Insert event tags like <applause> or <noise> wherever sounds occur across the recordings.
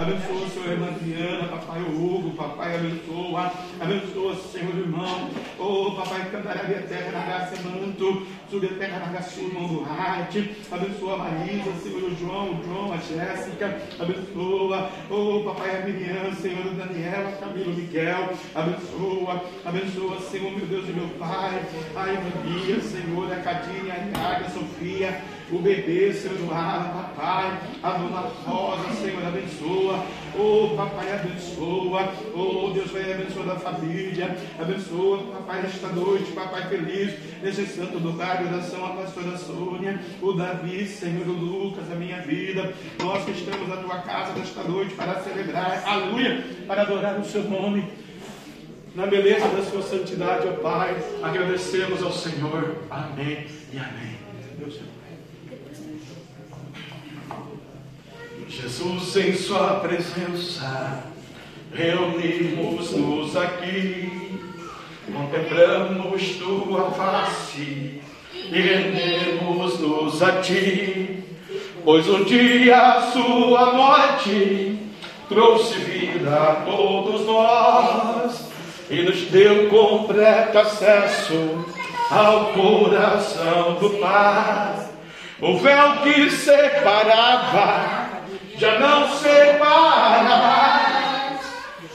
Abençoa, Senhor, a irmã papai Hugo, papai abençoa. Abençoa, Senhor, irmão. Oh, papai, cantará a terra na graça manto. Sube a terra na graça, irmão do Rate. Abençoa a Marisa, Senhor, João, o João, a Jéssica. Abençoa. Oh, papai, a Miriam, Senhor, o Daniel, a Camila, o Miguel. Abençoa. Abençoa, Senhor, meu Deus e meu Pai. A Ivania, Senhor, a Cadinha, a Iaga, a Sofia o bebê, Senhor Eduardo, papai, a Rosa, Senhor, abençoa, oh papai, abençoa, oh Deus vai abençoar a família, abençoa, papai, nesta noite, papai feliz, nesse santo lugar oração, a pastora Sônia, o Davi, Senhor, o Lucas, a minha vida, nós que estamos na tua casa nesta noite para celebrar, aleluia, para adorar o seu nome, na beleza da sua santidade, ó Pai, agradecemos ao Senhor, amém e amém. Deus te Jesus, em Sua presença, reunimos-nos aqui, contemplamos Tua face e rendemos-nos a Ti, pois um dia a Sua morte trouxe vida a todos nós e nos deu completo acesso ao coração do Pai. O véu que separava já não separa mais.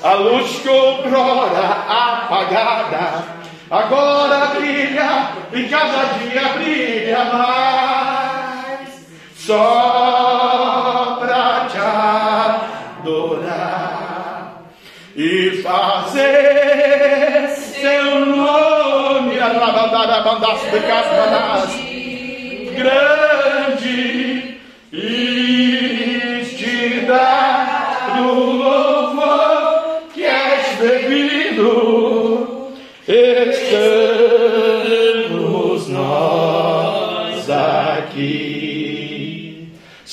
A luz que outrora apagada, agora brilha e cada dia brilha mais. Só pra te adorar e fazer seu nome, grande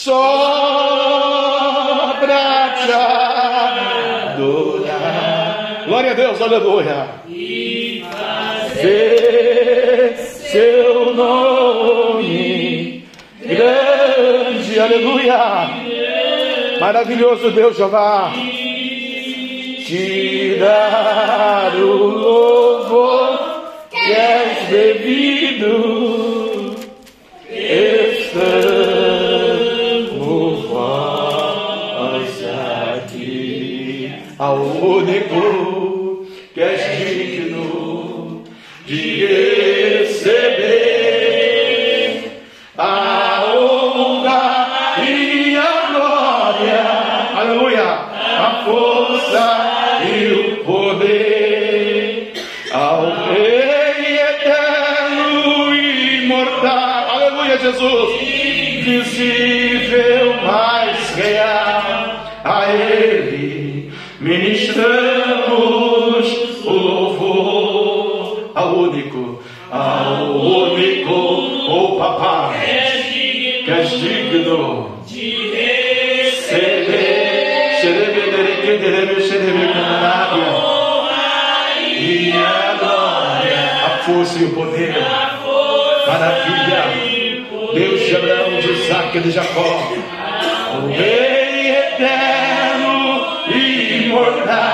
só pra te adorar. Glória a Deus, aleluia. E Fazer seu nome grande, aleluia. Maravilhoso Deus Jeová. Te dar o louvor que és devido. Estamos Jesus, visível, mais real, a Ele ministramos o louvor ao único, ao único, o papai, que és digno de receber. A a força e o poder, maravilha, Deus de Abraão, de Isaac e de Jacó, o Rei eterno e imortal,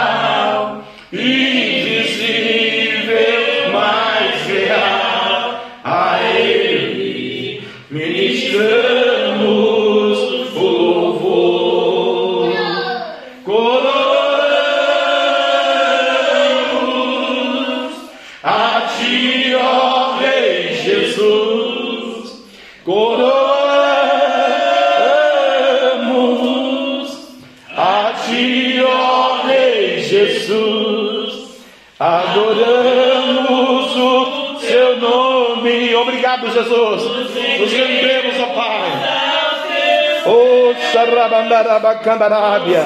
Sarabandarabacandarábia.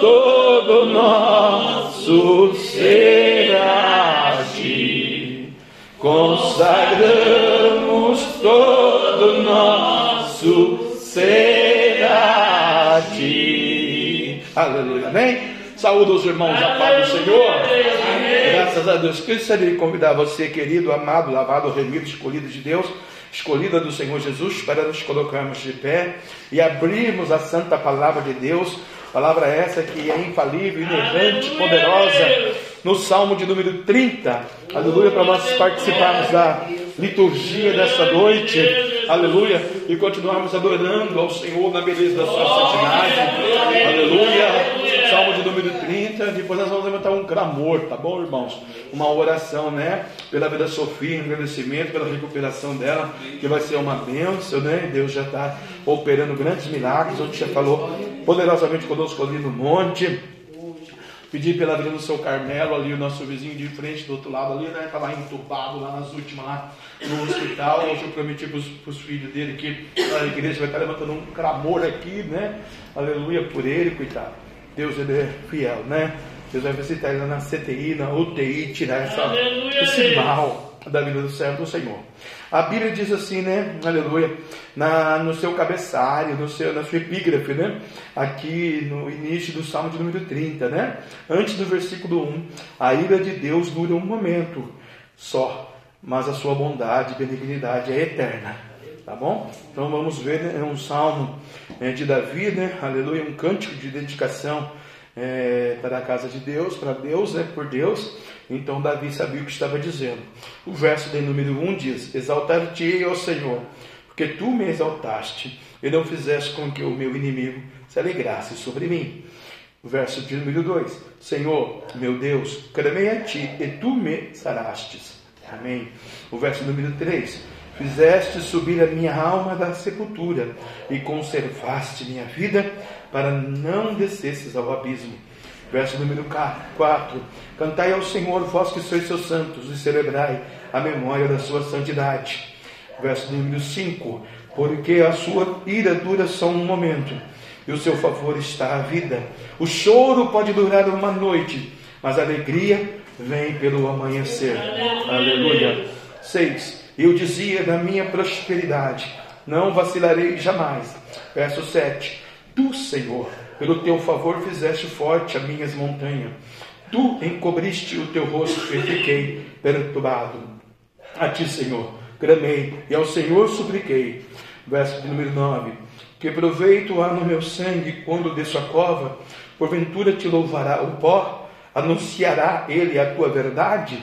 Todo nosso ser a ti. Consagramos todo nosso ser a ti. Aleluia. Amém? Saúde os irmãos, a paz do Senhor. Graças a Deus. Gostaria de convidar você, querido, amado, lavado, remido, escolhido de Deus. Escolhida do Senhor Jesus para nos colocarmos de pé e abrirmos a santa palavra de Deus. Palavra essa que é infalível, inerrante, poderosa. No Salmo de número 30. Aleluia, para nós participarmos da liturgia desta noite. Aleluia. E continuarmos adorando ao Senhor na beleza da sua santidade. Aleluia. Salmo de número 30. Depois nós vamos levantar um clamor, tá bom, irmãos? Uma oração, né? Pela vida da Sofia, um agradecimento pela recuperação dela, que vai ser uma bênção, né? Deus já está operando grandes milagres. Onde já falou poderosamente conosco ali no monte. Pedir pela vida do seu Carmelo, ali o nosso vizinho de frente, do outro lado ali, né? Lá entubado, lá nas últimas, lá no hospital. Hoje eu prometi para os filhos dele que a igreja vai estar levantando um clamor aqui, né? Aleluia por ele, coitado. Deus ele é fiel, né? Deus vai visitar ele na CTI, na UTI, tirar essa, esse mal da vida do servo do Senhor. A Bíblia diz assim, né? Aleluia. Na, no seu cabeçalho, no seu, na sua epígrafe, né? Aqui no início do Salmo de número 30, né? Antes do versículo 1. A ira de Deus dura um momento só, mas a sua bondade e benignidade é eterna. Tá bom? Então vamos ver né? um salmo é, de Davi, né? Aleluia, um cântico de dedicação é, para a casa de Deus, para Deus, né? Por Deus. Então Davi sabia o que estava dizendo. O verso de número 1 diz: Exaltar-te-ei, ó Senhor, porque tu me exaltaste e não fizeste com que o meu inimigo se alegrasse sobre mim. O verso de número 2: Senhor, meu Deus, clamei a ti e tu me sarastes. Amém. O verso número 3: Fizeste subir a minha alma da sepultura e conservaste minha vida para não descesses ao abismo. Verso número 4: Cantai ao Senhor, vós que sois seus santos, e celebrai a memória da sua santidade. Verso número 5: Porque a sua ira dura só um momento, e o seu favor está à vida. O choro pode durar uma noite, mas a alegria vem pelo amanhecer. Aleluia. 6. Eu dizia da minha prosperidade, não vacilarei jamais. Verso 7. Tu, Senhor, pelo teu favor fizeste forte as minhas montanhas. Tu encobriste o teu rosto e fiquei perturbado. A ti, Senhor, clamei e ao Senhor supliquei. Verso de número 9. Que proveito há no meu sangue quando desço a cova? Porventura te louvará o pó? Anunciará ele a tua verdade?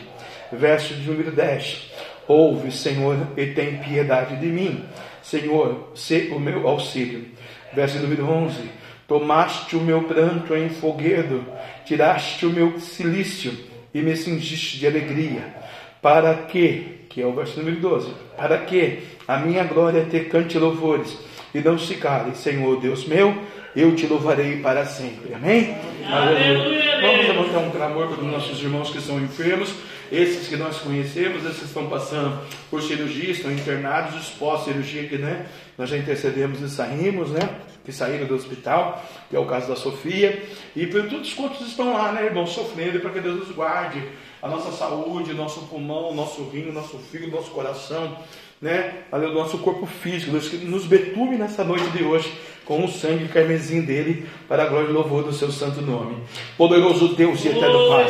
Verso de número 10. Ouve, Senhor, e tem piedade de mim. Senhor, se o meu auxílio. Verso número 11. Tomaste o meu pranto em foguedo, tiraste o meu silício e me cingiste de alegria. Para que, que é o verso número 12, para que a minha glória te cante louvores e não se cale, Senhor Deus meu, eu te louvarei para sempre. Amém? Aleluia. Vamos levantar um clamor para os nossos irmãos que são enfermos. Esses que nós conhecemos, esses que estão passando por cirurgia, estão internados, os pós-cirurgia que né, nós já intercedemos e saímos, né? Que saíram do hospital, que é o caso da Sofia. E todos quantos estão lá, né, irmãos, sofrendo, para que Deus nos guarde a nossa saúde, nosso pulmão, nosso rim, nosso fígado, nosso coração, né? O nosso corpo físico, Deus que nos betume nessa noite de hoje com o sangue carmesim dele, para a glória e louvor do seu santo nome. Poderoso Deus e eterno Pai.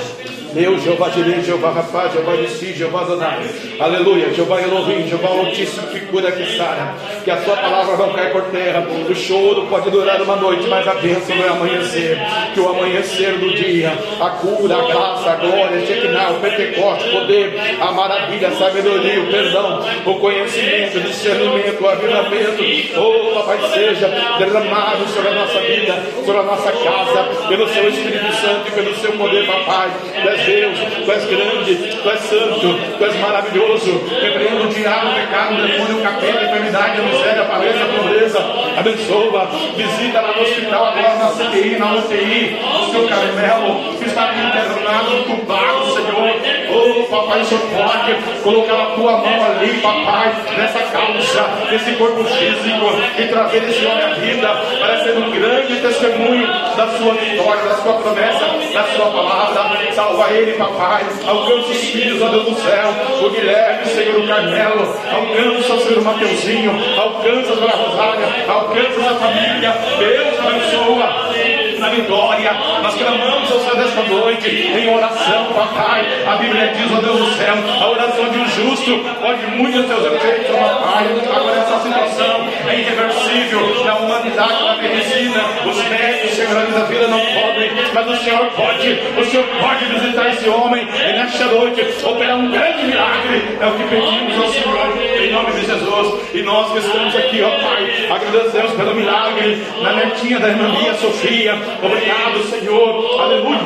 Deus, Jeová Direi, Jeová Rapaz, Jeová Nissi, Jeová Adonai. Aleluia, Jeová Elohim, Jeová Altíssimo, que cura, que sara. Que a sua palavra não caia por terra. O choro pode durar uma noite, mas a bênção vai amanhecer. Que o amanhecer do dia, a cura, a graça, a glória, a Shekinah, o Pentecoste, o poder, a maravilha, a sabedoria, o perdão, o conhecimento, o discernimento, o avivamento. Oh, papai, seja derramado sobre a nossa vida, sobre a nossa casa, pelo seu Espírito Santo e pelo seu poder, papai. Tu és Deus, tu és grande, tu és santo, tu és maravilhoso. Repreenda o diabo, o pecado, o demônio, o capeta, a enfermidade, a miséria, a pobreza, a pobreza. Abençoa, visita lá no hospital, agora na CTI, na UTI, o seu Carmelo, que está internado, entubado, Senhor. Oh, papai, Senhor pode colocar a tua mão ali, papai, nessa causa, nesse corpo físico e trazer esse homem à vida, para ser um grande testemunho da sua vitória, da sua promessa, da sua palavra. Salva ele, papai. Alcança os filhos, ó Deus do céu. O Guilherme, Senhor, o Carmelo. Alcança o Senhor Mateuzinho. Alcança a Rosária. Alcança a família. Deus abençoa. Vitória. Nós clamamos ao Senhor nesta noite em oração, papai. A Bíblia diz, ó Deus do céu, a oração de um justo pode muito seus efeitos, papai. Agora essa situação é irreversível na humanidade, na medicina. Os médicos, Senhor, da vida não podem, mas o Senhor pode. O Senhor pode visitar esse homem e nesta noite operar um grande milagre. É o que pedimos ao Senhor, em nome de Jesus. E nós que estamos aqui, ó Pai, agradecemos pelo milagre na netinha da irmã Mia Sofia. Obrigado, Senhor. Aleluia.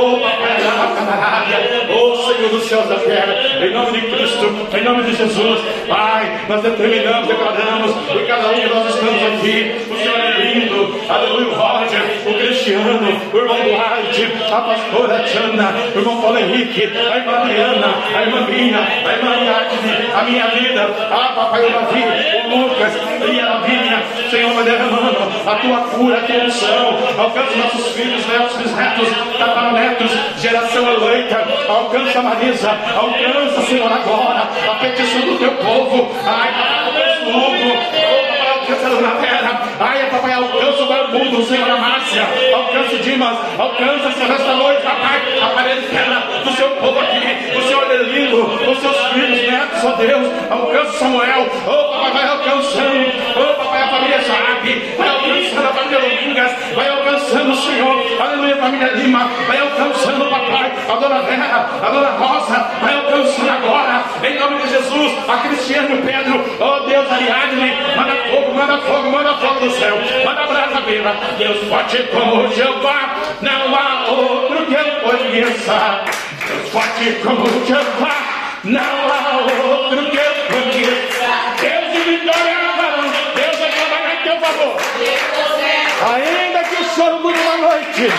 Oh, papai. Oh, Senhor dos céus da terra. Em nome de Cristo, em nome de Jesus. Pai, nós determinamos, declaramos, e cada um de nós estamos aqui. O Senhor é lindo. Aleluia, o Roger, o Cristiano, o irmão Duarte, a pastora Tiana, o irmão Paulo Henrique, a irmã Adriana, a irmã Bina, a irmã Ariadne, a minha vida, ah, papai, o Davi, o Lucas e a Lavínia, Senhor, vai derramando a tua cura, a tua unção, alcança nossos filhos, netos, bisnetos, tataranetos, geração eleita, alcança Marisa, alcança, Senhor, agora, a petição do teu povo, ai, alcança o mundo, na terra, ai, papai, alcança o barbudo, Senhor, Márcia, alcança Dimas, alcança, Senhor, esta noite, papai, a parentela do seu povo aqui, o Senhor é lindo, os seus filhos, netos, ó Deus, alcança Samuel, oh, papai, vai alcançando, oh, papai, a família Saab, vai alcançando a família Domingas, vai alcançando o Senhor, aleluia, a família Lima, vai alcançando, papai, a dona Vera, a dona Rosa, vai alcançando agora, em nome de Jesus, a Cristiano Pedro, oh Deus, Ariadne, manda fogo, manda fogo, manda fogo do céu, manda brasa viva, Deus forte como Jeová, não há outro que eu conheça, Deus forte como Jeová, não há outro que eu conheça, Deus de vitória, Deus vai trabalhar em teu favor, que o choro dure uma noite,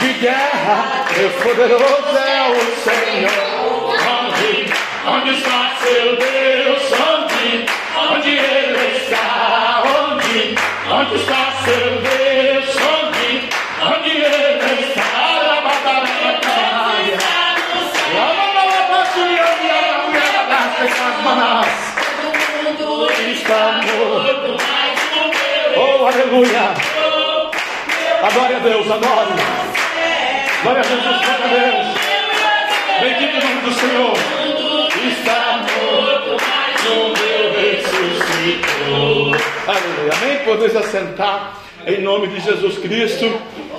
de guerra, Deus poderoso é o Senhor. Onde, onde está seu Deus? Onde, onde Ele está? Onde, onde está seu Deus? Onde, onde Ele está? Está morto. Oh, aleluia. Adore a Deus, adore. Glória a Jesus, glória a Deus. Bendito o nome do Senhor. Está morto, mas o meu. Aleluia. Amém? Podeis assentar em nome de Jesus Cristo.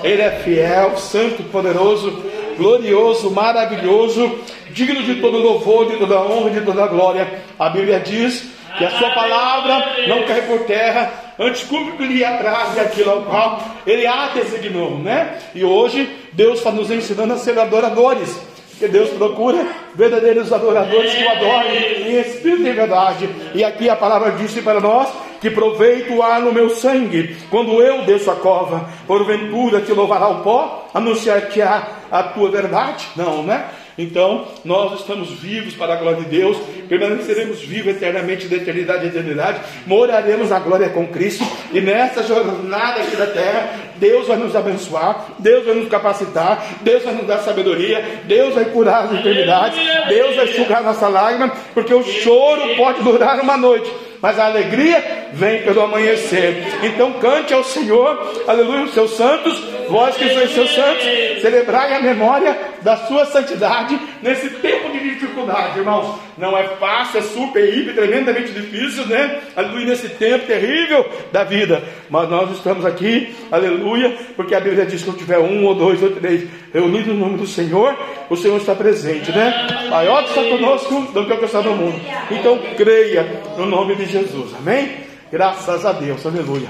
Ele é fiel, santo, poderoso, glorioso, maravilhoso, digno de todo louvor, de toda honra, de toda glória. A Bíblia diz que a sua palavra não cai por terra, antes cumpre-lhe atrás daquilo ao qual ele a designou, né? E hoje Deus está nos ensinando a ser adoradores. Porque Deus procura verdadeiros adoradores que o adorem em espírito e verdade. E aqui a palavra disse para nós que proveito há no meu sangue, quando eu desço a cova, porventura te louvará o pó, anunciar-te-á a tua verdade? Não, né? Então, nós estamos vivos para a glória de Deus, permaneceremos vivos eternamente, da eternidade a eternidade, moraremos na glória com Cristo, e nessa jornada aqui da terra, Deus vai nos abençoar, Deus vai nos capacitar, Deus vai nos dar sabedoria, Deus vai curar as enfermidades, Deus vai enxugar nossa lágrima, porque o choro pode durar uma noite, mas a alegria vem pelo amanhecer. Então cante ao Senhor, aleluia, os seus santos, vós que sois seus santos, celebrai a memória da sua santidade nesse tempo de dificuldade, irmãos. Não é fácil, é super, hiper, tremendamente difícil, né? Aleluia, nesse tempo terrível da vida. Mas nós estamos aqui, aleluia, porque a Bíblia diz que se tiver um ou dois ou três reunidos no nome do Senhor, o Senhor está presente, né? Maior está conosco do que o que está no mundo. Então creia no nome de Jesus, amém? Graças a Deus, aleluia.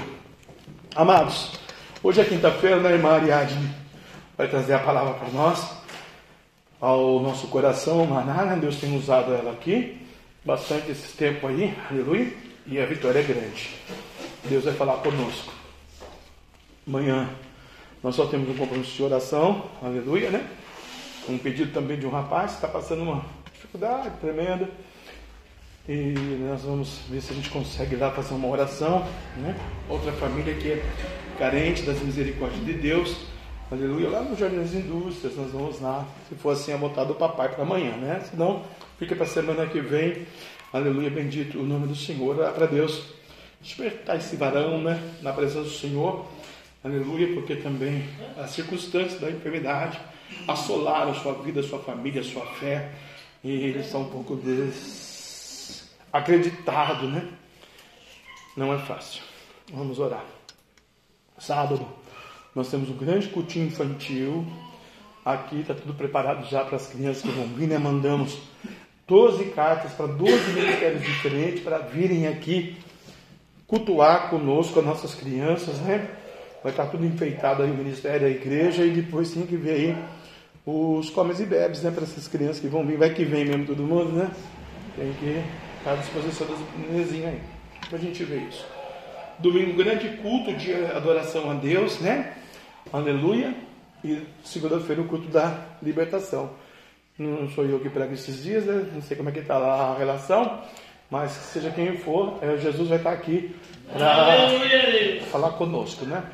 Amados, hoje é quinta-feira, né, irmã Ariadne vai trazer a palavra para nós, ao nosso coração, maná, né? Deus tem usado ela aqui, bastante esse tempo aí, aleluia, e a vitória é grande. Deus vai falar conosco. Amanhã nós só temos um compromisso de oração, aleluia, né? Um pedido também de um rapaz que está passando uma dificuldade tremenda. E nós vamos ver se a gente consegue lá fazer uma oração, né? Outra família que é carente das misericórdias de Deus, aleluia, lá no Jardim das Indústrias, nós vamos lá, se for assim, a botar do papai para amanhã, né? Senão, fica para semana que vem, aleluia, bendito o nome do Senhor, para Deus despertar esse varão, né? Na presença do Senhor, Aleluia, porque também as circunstâncias da enfermidade assolaram a sua vida, a sua família, a sua fé. E eles estão um pouco desacreditados, né? Não é fácil. Vamos orar. Sábado, nós temos um grande cultinho infantil. Aqui está tudo preparado já para as crianças que vão vir, né? Mandamos 12 cartas para 12 ministérios diferentes para virem aqui cultuar conosco as nossas crianças, né? Vai estar tudo enfeitado aí o ministério, a igreja, e depois tem que ver aí os comes e bebes, né? Para essas crianças que vão vir, vai que vem mesmo todo mundo, né? Tem que estar à disposição das menininhas aí, para a gente ver isso. Domingo, grande culto de adoração a Deus, né? Aleluia. E segunda-feira, o culto da libertação. Não sou eu que prego esses dias, né? Não sei como é que está lá a relação, mas seja quem for, é, Jesus vai estar aqui para falar conosco, né?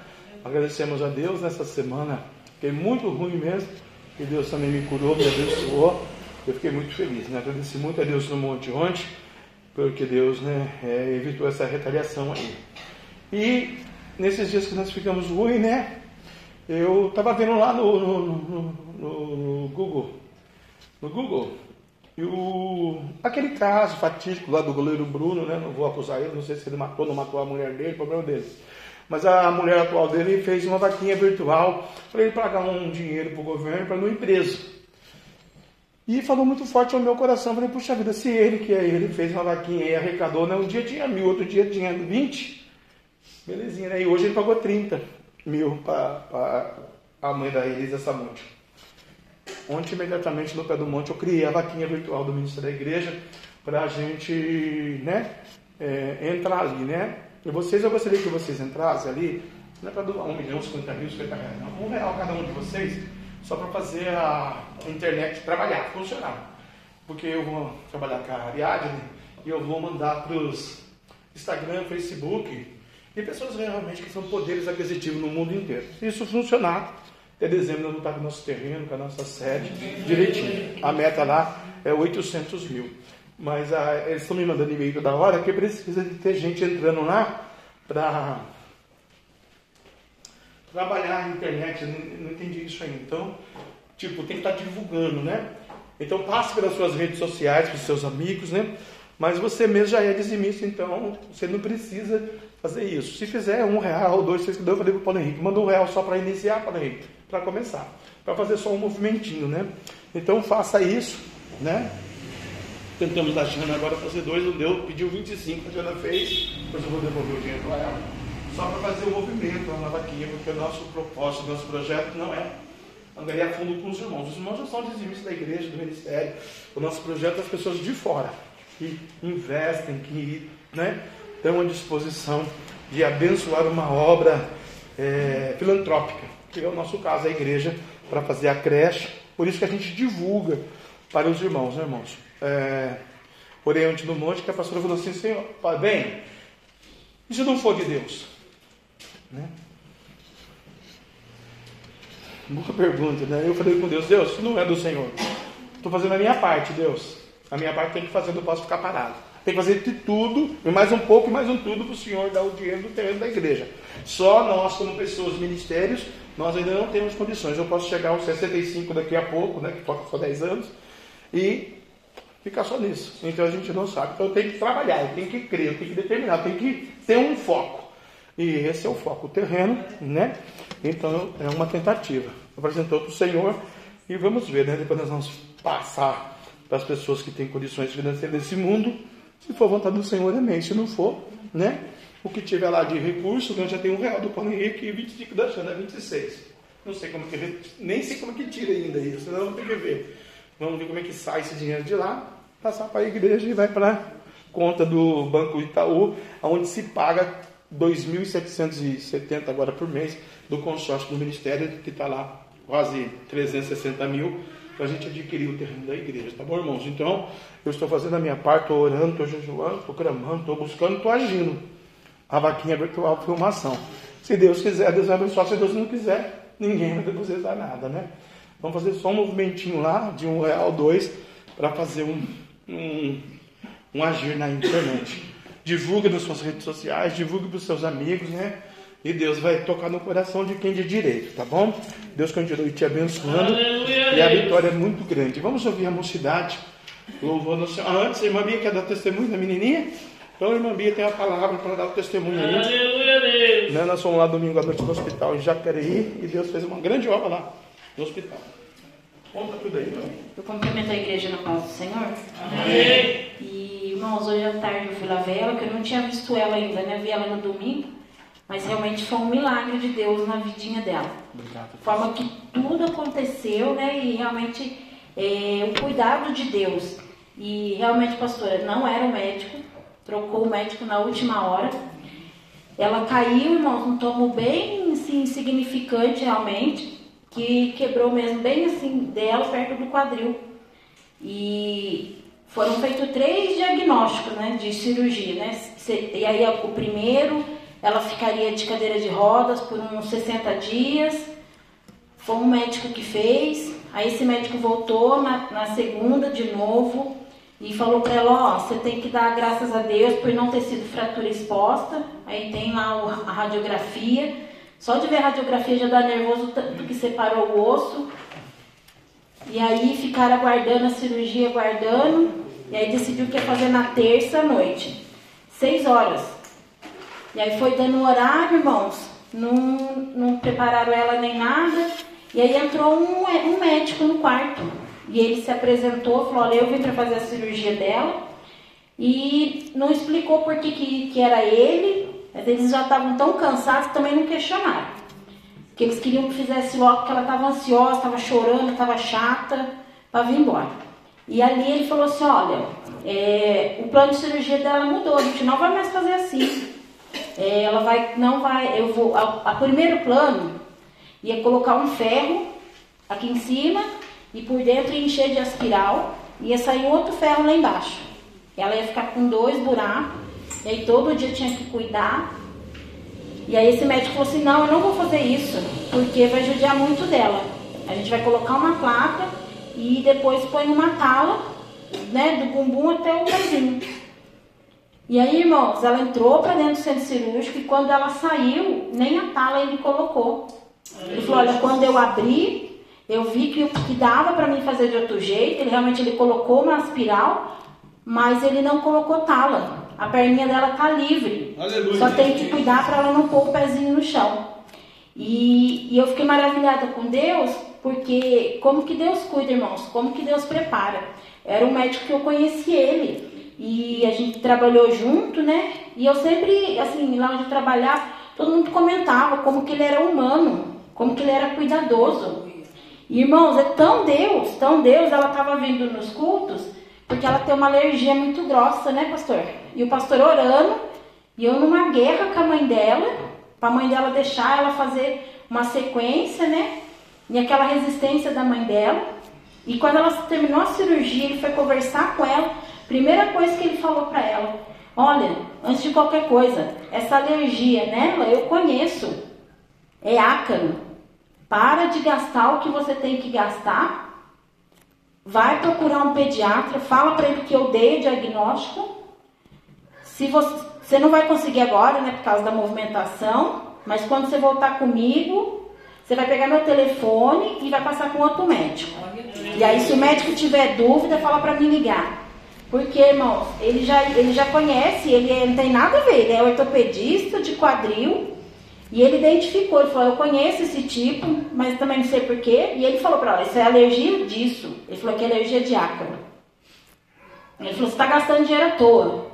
Agradecemos a Deus nessa semana, fiquei muito ruim mesmo, e Deus também me curou, me abençoou. Eu fiquei muito feliz, né? Agradeci muito a Deus no monte ontem, porque Deus, né, é, evitou essa retaliação aí. E nesses dias que nós ficamos ruins, né? Eu estava vendo lá no, no, no, no, Google, no Google, e o, aquele caso fatídico lá do goleiro Bruno, né? Não vou acusar ele, não sei se ele matou ou não matou a mulher dele, problema dele. Mas a mulher atual dele fez uma vaquinha virtual para ele pagar um dinheiro para o governo para uma empresa. E falou muito forte ao meu coração. Falei, puxa vida, se ele, que é ele, fez uma vaquinha e arrecadou, né? um dia tinha mil, outro dia tinha vinte, belezinha, né? E hoje ele pagou 30 mil para a mãe da Elisa Samonte. Ontem, imediatamente no pé do monte, eu criei a vaquinha virtual do ministro da igreja para a gente né, é, entrar ali, né? E vocês, eu gostaria que vocês entrassem ali, não é para doar um milhão, 50 mil, 50 reais, não. Um real cada um de vocês, só para fazer a internet trabalhar, funcionar. Porque eu vou trabalhar com a Ariadne e eu vou mandar para os Instagram, Facebook e pessoas realmente que são poderes aquisitivos no mundo inteiro. Se isso funcionar, até dezembro nós vamos estar com o nosso terreno, com a nossa sede, direitinho. A meta lá é 800 mil. Mas ah, eles estão me mandando e-mail toda hora que precisa de ter gente entrando lá para trabalhar na internet. Eu não, não entendi isso aí. Então, tipo, tem que estar divulgando, né? Então passe pelas suas redes sociais, para os seus amigos, né? Mas você mesmo já é dizimista, então você não precisa fazer isso. Se fizer um real, dois, três, eu falei para o Paulo Henrique, manda um real só para iniciar, Paulo Henrique, para começar. Para fazer só um movimentinho, né? Então faça isso, né? Tentamos a Jana agora fazer dois, não deu, pediu 25, a Jana fez, depois eu vou devolver o dinheiro para ela. Só para fazer o movimento na vaquinha, porque o nosso propósito, o nosso projeto não é angariar fundo com os irmãos. Os irmãos já são dizimistas da igreja, do ministério. O nosso projeto é as pessoas de fora, que investem, que né, dão a disposição de abençoar uma obra é, filantrópica, que é o nosso caso, a igreja, para fazer a creche. Por isso que a gente divulga para os irmãos, né, irmãos? é, antes do monte, que a pastora falou assim, Senhor, bem, e se não for de Deus? Né? Boa pergunta, né? Eu falei com Deus, Deus, isso não é do Senhor. Estou fazendo a minha parte, Deus. A minha parte tem que fazer, não posso ficar parado. Tem que fazer de tudo, e mais um pouco, e mais um tudo para o Senhor dar o dinheiro do terreno da igreja. Só nós, como pessoas, ministérios, nós ainda não temos condições. Eu posso chegar aos 65 daqui a pouco, né, que falta só 10 anos, e ficar só nisso. Então a gente não sabe. Então eu tenho que trabalhar, eu tenho que crer, eu tenho que determinar, eu tenho que ter um foco. E esse é o foco, o terreno, né? Então é uma tentativa. Apresentou para o Senhor e vamos ver, né? Depois nós vamos passar para as pessoas que têm condições financeiras desse mundo. Se for vontade do Senhor, amém. Se não for, né? O que tiver lá de recurso, nós já tem um real do Paulo Henrique e 25 da Xana, 26. Não sei como que nem sei como que tira ainda isso, senão vamos ter que ver. Vamos ver como é que sai esse dinheiro de lá, passar para a igreja e vai para conta do Banco Itaú, onde se paga 2.770 agora por mês do consórcio do Ministério, que está lá quase 360 mil, para a gente adquirir o terreno da igreja, tá bom, irmãos? Então, eu estou fazendo a minha parte, estou orando, estou jejuando, estou clamando, estou buscando, estou agindo. A vaquinha virtual foi uma ação. Se Deus quiser, Deus vai abençoar. Se Deus não quiser, ninguém vai depositar nada, né? Vamos fazer só um movimentinho lá, de um real, dois, para fazer um, um, um, agir na internet. Divulgue nas suas redes sociais, divulgue para os seus amigos, né? E Deus vai tocar no coração de quem de direito, tá bom? Deus continue te abençoando. Aleluia, E a Deus. vitória é muito grande. Vamos ouvir a mocidade. Louvando o Senhor. Ah, antes, a irmã Bia quer dar testemunho da menininha? Então, a irmã Bia tem a palavra para dar o testemunho aí. Aleluia, Deus. Né, Nós fomos lá domingo à noite no hospital em Jacareí e Deus fez uma grande obra lá no hospital. Conta tudo aí, irmã. Eu cumprimento a igreja na paz do Senhor. Amém. E, irmãos, hoje à tarde eu fui lá ver ela, que eu não tinha visto ela ainda, né? Vi ela no domingo. Mas realmente foi um milagre de Deus na vidinha dela. Obrigado. De forma que tudo aconteceu, né? E realmente é, o cuidado de Deus. E realmente, pastora, não era o médico, trocou o médico na última hora. Ela caiu, irmãos, um tomo bem assim, insignificante realmente, que quebrou mesmo bem assim dela, perto do quadril. E foram feitos três diagnósticos né, de cirurgia, né? E aí o primeiro, ela ficaria de cadeira de rodas por uns 60 dias. Foi um médico que fez. Aí esse médico voltou na, na segunda de novo e falou para ela, ó, você tem que dar graças a Deus por não ter sido fratura exposta. Aí tem lá a radiografia. Só de ver a radiografia já dá nervoso tanto que separou o osso. E aí ficaram aguardando a cirurgia, aguardando. E aí decidiu que ia fazer na terça à noite. Seis horas. E aí foi dando horário, irmãos. Não, não prepararam ela nem nada. E aí entrou um, um médico no quarto. E ele se apresentou, falou, olha, eu vim para fazer a cirurgia dela. E não explicou por que, que, que era ele. Mas eles já estavam tão cansados que também não questionaram. Que eles queriam que fizesse logo, porque ela estava ansiosa, estava chorando, estava chata, para vir embora. E ali ele falou assim, olha, é, o plano de cirurgia dela mudou, a gente não vai mais fazer assim. É, ela vai, não vai, eu vou, a, a primeiro plano ia colocar um ferro aqui em cima e por dentro ia encher de aspiral, ia sair outro ferro lá embaixo. Ela ia ficar com dois buracos, e aí todo dia tinha que cuidar. E aí esse médico falou assim, não, eu não vou fazer isso, porque vai judiar muito dela. A gente vai colocar uma placa e depois põe uma tala, né, do bumbum até o pezinho. E aí, irmãos, ela entrou para dentro do centro cirúrgico e quando ela saiu, nem a tala ele colocou. Ele falou, olha, quando eu abri, eu vi que, que dava para mim fazer de outro jeito. Ele realmente ele colocou uma espiral, mas ele não colocou tala. A perninha dela tá livre. Aleluia. Só tem que cuidar para ela não pôr o pezinho no chão. E, e eu fiquei maravilhada com Deus, porque como que Deus cuida, irmãos? Como que Deus prepara? Era um médico que eu conheci ele. E a gente trabalhou junto, né? E eu sempre, assim, lá onde eu trabalhava, todo mundo comentava como que ele era humano, como que ele era cuidadoso. E, irmãos, é tão Deus, tão Deus, ela estava vindo nos cultos, porque ela tem uma alergia muito grossa, né, pastor? E o pastor orando, e eu numa guerra com a mãe dela, para a mãe dela deixar ela fazer uma sequência, né? E aquela resistência da mãe dela. E quando ela terminou a cirurgia, ele foi conversar com ela. Primeira coisa que ele falou para ela: Olha, antes de qualquer coisa, essa alergia nela eu conheço. É ácaro. Para de gastar o que você tem que gastar. Vai procurar um pediatra, fala para ele que eu dei o diagnóstico. Se você, você não vai conseguir agora, né, por causa da movimentação, mas quando você voltar comigo, você vai pegar meu telefone e vai passar com outro médico. E aí, se o médico tiver dúvida, fala para mim ligar. Porque, irmãos, ele já, ele já conhece, ele não tem nada a ver, ele é ortopedista de quadril. E ele identificou, ele falou, eu conheço esse tipo, mas também não sei porquê. E ele falou para ela, isso é alergia disso. Ele falou que é alergia de ácaro. Ele falou, você está gastando dinheiro à toa.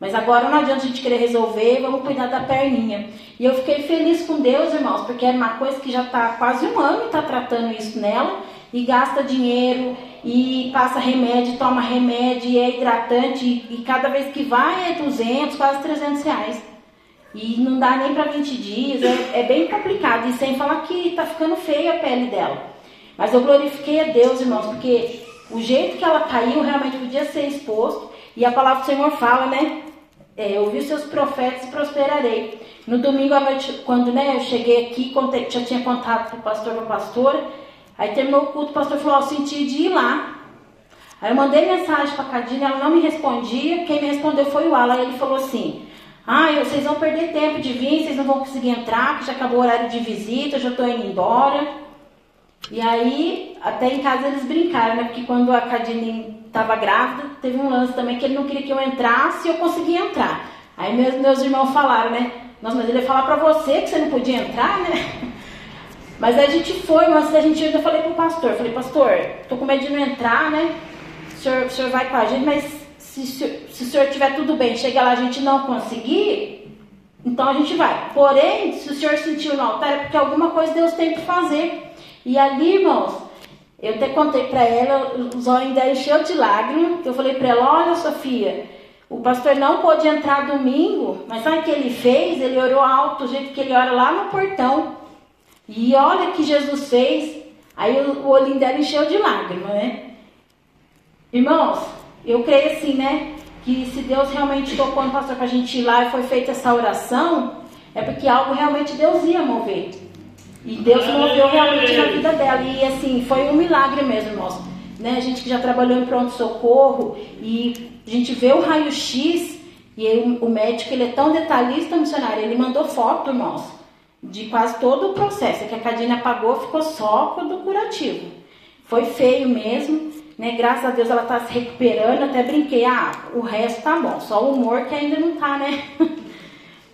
Mas agora não adianta a gente querer resolver, vamos cuidar da perninha. E eu fiquei feliz com Deus, irmãos, porque era uma coisa que já está quase um ano e está tratando isso nela. E gasta dinheiro, e passa remédio, toma remédio, e é hidratante. E, cada vez que vai é 200, quase 300 reais. E não dá nem para 20 dias, é, é bem complicado. E sem falar que está ficando feia a pele dela. Mas eu glorifiquei a Deus, irmãos, porque o jeito que ela caiu realmente podia ser exposto. E a palavra do Senhor fala, né? É, ouvi os seus profetas e prosperarei. No domingo à noite, quando né, eu cheguei aqui, já tinha contado para o pastor para a pastora. Aí terminou o culto, o pastor falou: Ó, senti de ir lá. Aí eu mandei mensagem para a Cadine, ela não me respondia. Quem me respondeu foi o Alan. Ele falou assim: Ah, vocês vão perder tempo de vir, vocês não vão conseguir entrar, que já acabou o horário de visita, eu já estou indo embora. E aí, até em casa eles brincaram, né? Porque quando a Cadine estava grávida, teve um lance também que ele não queria que eu entrasse e eu conseguia entrar. Aí meus, meus irmãos falaram, né? Nossa, mas ele ia falar pra você que você não podia entrar, né? Mas a gente foi, mas a gente ainda falei pro pastor, falei, pastor, tô com medo de não entrar, né? O senhor, o senhor vai com a gente, mas se, se, o senhor tiver tudo bem, chega lá a gente não conseguir, então a gente vai. Porém, se o senhor sentiu no altar, é porque alguma coisa Deus tem que fazer. E ali, irmãos, eu até contei pra ela, os olhos dela encheu de lágrimas. Eu falei pra ela, olha Sofia, o pastor não pôde entrar domingo, mas sabe o que ele fez? Ele orou alto, do jeito que ele ora lá no portão. E olha que Jesus fez. Aí o, olhinho dela encheu de lágrimas, né? Irmãos, eu creio assim, né? Que se Deus realmente tocou no pastor pra gente ir lá e foi feita essa oração, é porque algo realmente Deus ia mover. E Deus moveu realmente na vida dela. E assim, foi um milagre mesmo, irmãos. Né? A gente que já trabalhou em pronto-socorro e a gente vê o raio-x e o, o médico ele é tão detalhista, missionário, ele mandou foto, irmãos, de quase todo o processo. Que a Cadine apagou, ficou só do curativo. Foi feio mesmo, né? Graças a Deus ela tá se recuperando. Até brinquei, ah, o resto tá bom, só o humor que ainda não tá, né? <laughs>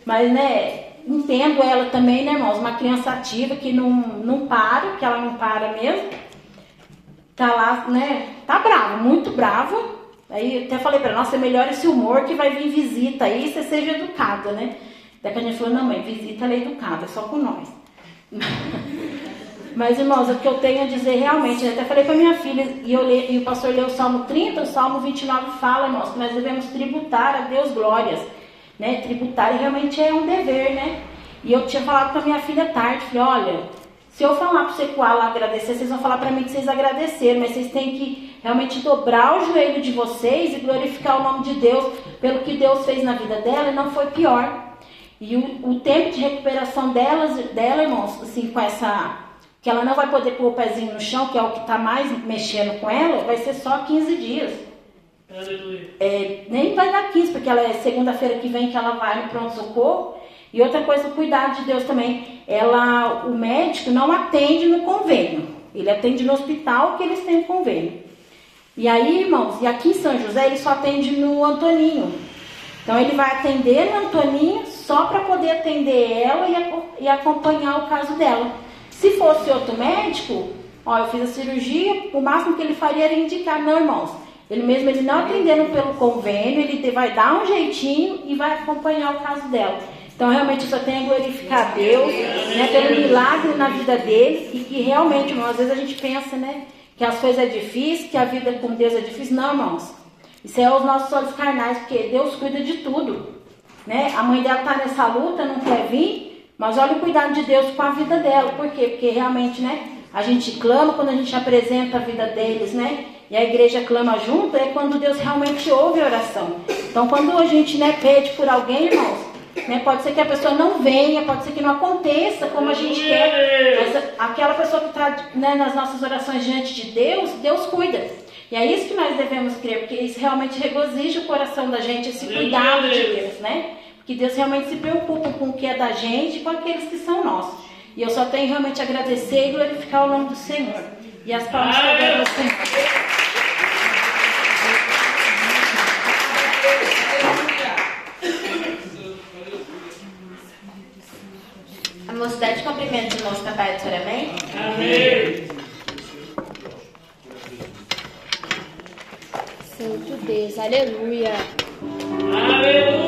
Mas, né, entendo ela também, né, irmãos? Uma criança ativa que não, não para, que ela não para mesmo. Tá lá, né? Tá brava, muito brava. Aí até falei pra ela, nossa, é melhor esse humor que vai vir visita aí, você seja educada, né? Daí a gente falou, não, mãe, visita ela é educada, é só com nós. <laughs> Mas, irmãos, o que eu tenho a dizer realmente, eu até falei pra minha filha, e, eu e o pastor leu o Salmo 30, o Salmo 29 fala, irmãos, que nós devemos tributar a Deus glórias né? Tributar realmente é um dever, né? E eu tinha falado com a minha filha tarde, falei, olha, se eu falar para você lá agradecer, vocês vão falar para mim que vocês agradeceram, mas vocês têm que realmente dobrar o joelho de vocês e glorificar o nome de Deus pelo que Deus fez na vida dela e não foi pior. E o, o tempo de recuperação delas, dela, irmãos, assim, com essa. que ela não vai poder pôr o pezinho no chão, que é o que está mais mexendo com ela, vai ser só 15 dias. Aleluia. É, nem vai dar 15, porque ela é segunda-feira que vem que ela vai no pronto-socorro. E outra coisa, o cuidado de Deus também. Ela, o médico não atende no convênio. Ele atende no hospital que eles têm convênio. E aí, irmãos, e aqui em São José ele só atende no Antoninho. Então ele vai atender no Antoninho só para poder atender ela e, e acompanhar o caso dela. Se fosse outro médico, ó, eu fiz a cirurgia, o máximo que ele faria era indicar, não, irmãos. Ele mesmo, ele não atendendo pelo convênio, ele vai dar um jeitinho e vai acompanhar o caso dela. Então, realmente, eu só tenho a glorificar a Deus, né, pelo milagre na vida dele e que realmente, irmão, às vezes a gente pensa, né, que as coisas é difícil, que a vida com Deus é difícil. Não, irmãos. Isso é os nossos olhos carnais, porque Deus cuida de tudo. Né? A mãe dela está nessa luta, não quer vir, mas olha o cuidado de Deus com a vida dela. Por quê? Porque realmente, né? A gente clama quando a gente apresenta a vida deles, né? E a igreja clama junto, é quando Deus realmente ouve a oração. Então, quando a gente né, pede por alguém, irmãos, né, pode ser que a pessoa não venha, pode ser que não aconteça como a gente quer. Mas aquela pessoa que está né, nas nossas orações diante de Deus, Deus cuida. E é isso que nós devemos crer, porque isso realmente regozija o coração da gente, esse cuidado de Deus, né? Porque Deus realmente se preocupa com o que é da gente e com aqueles que são nossos. E eu só tenho realmente a agradecer e glorificar o nome do Senhor. E as palmas que eu dou ao Senhor. A mocidade cumprimenta os irmãos amém? Amém. Deus, aleluia. Aleluia,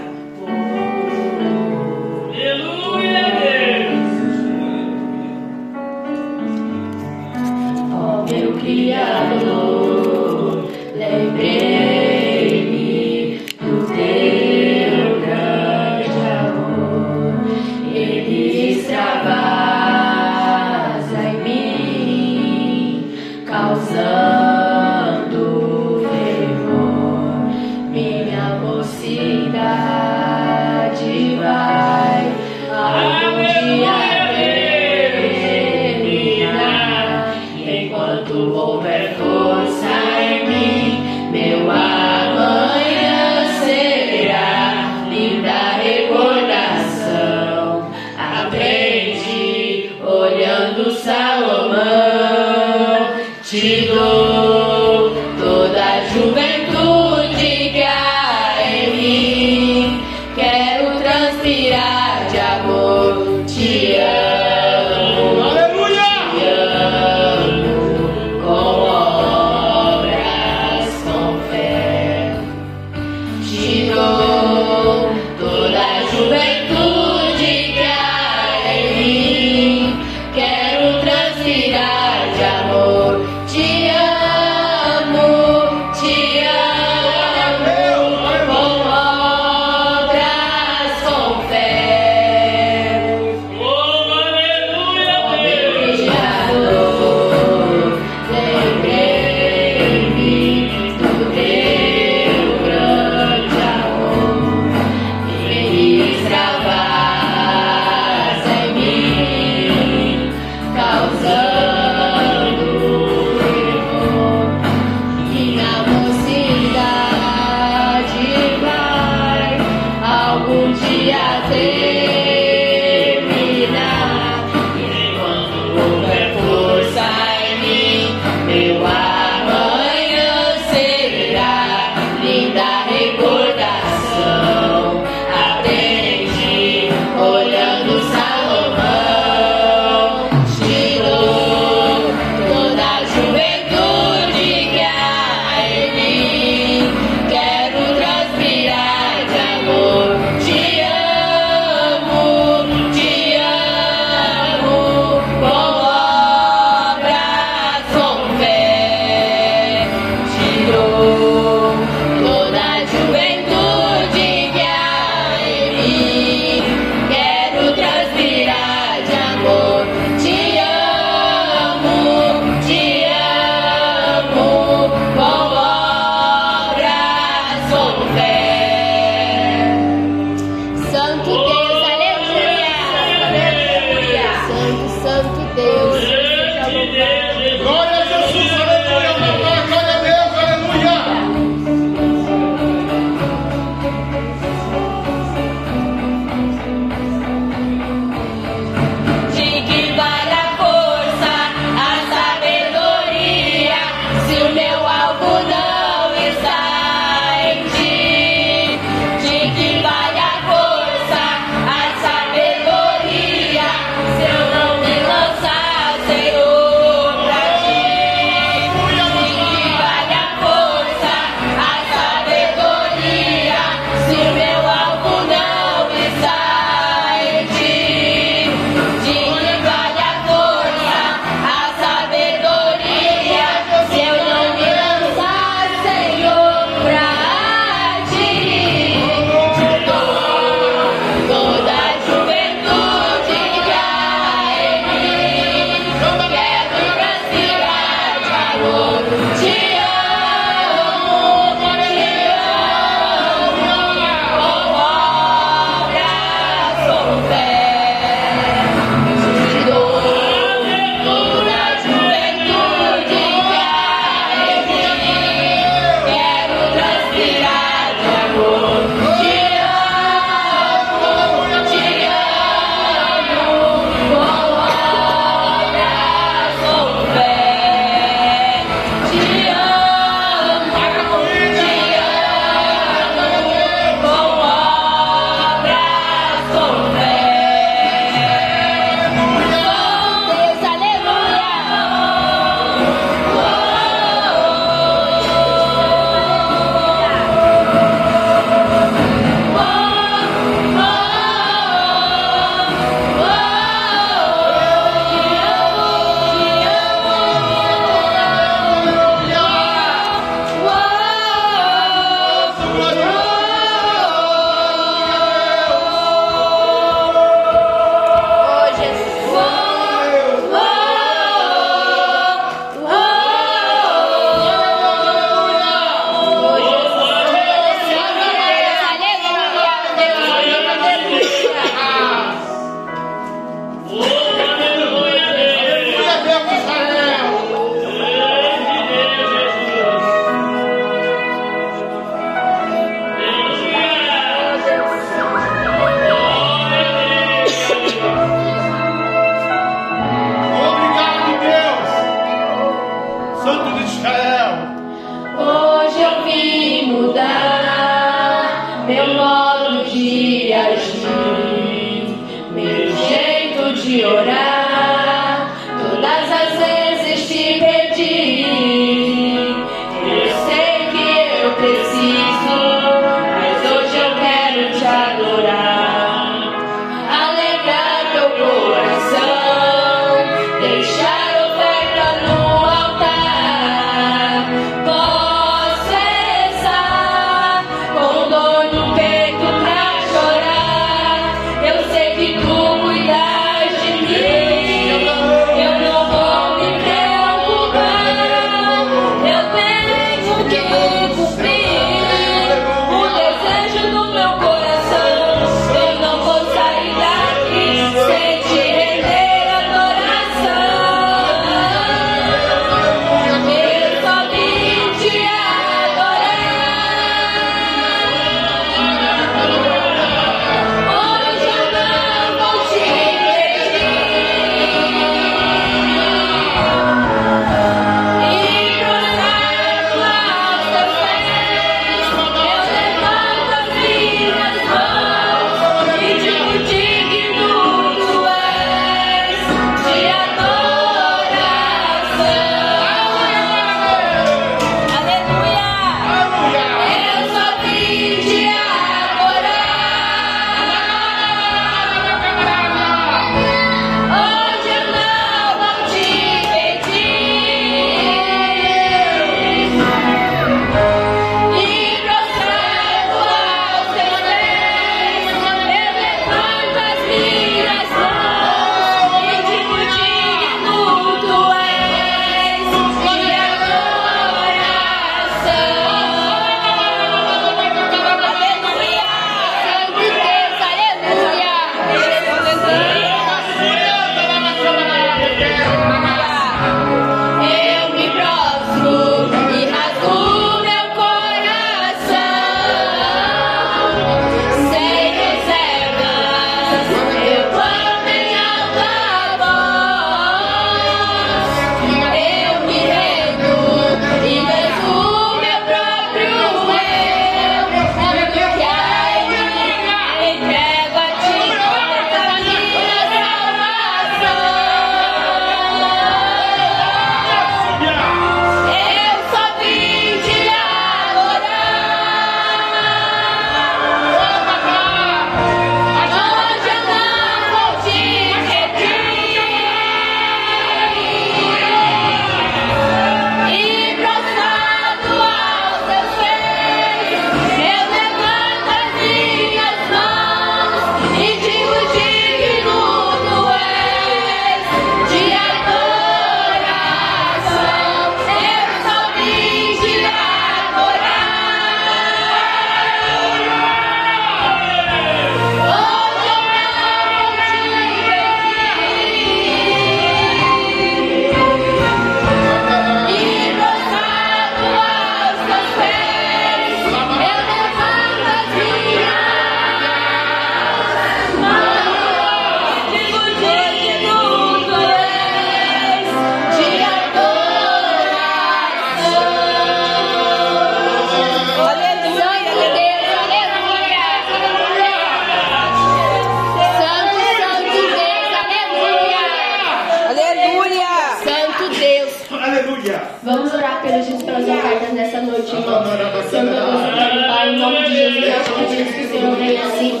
Senhor. Sentamos Pai, em nome de Jesus, nós pedimos que o Senhor venha assim.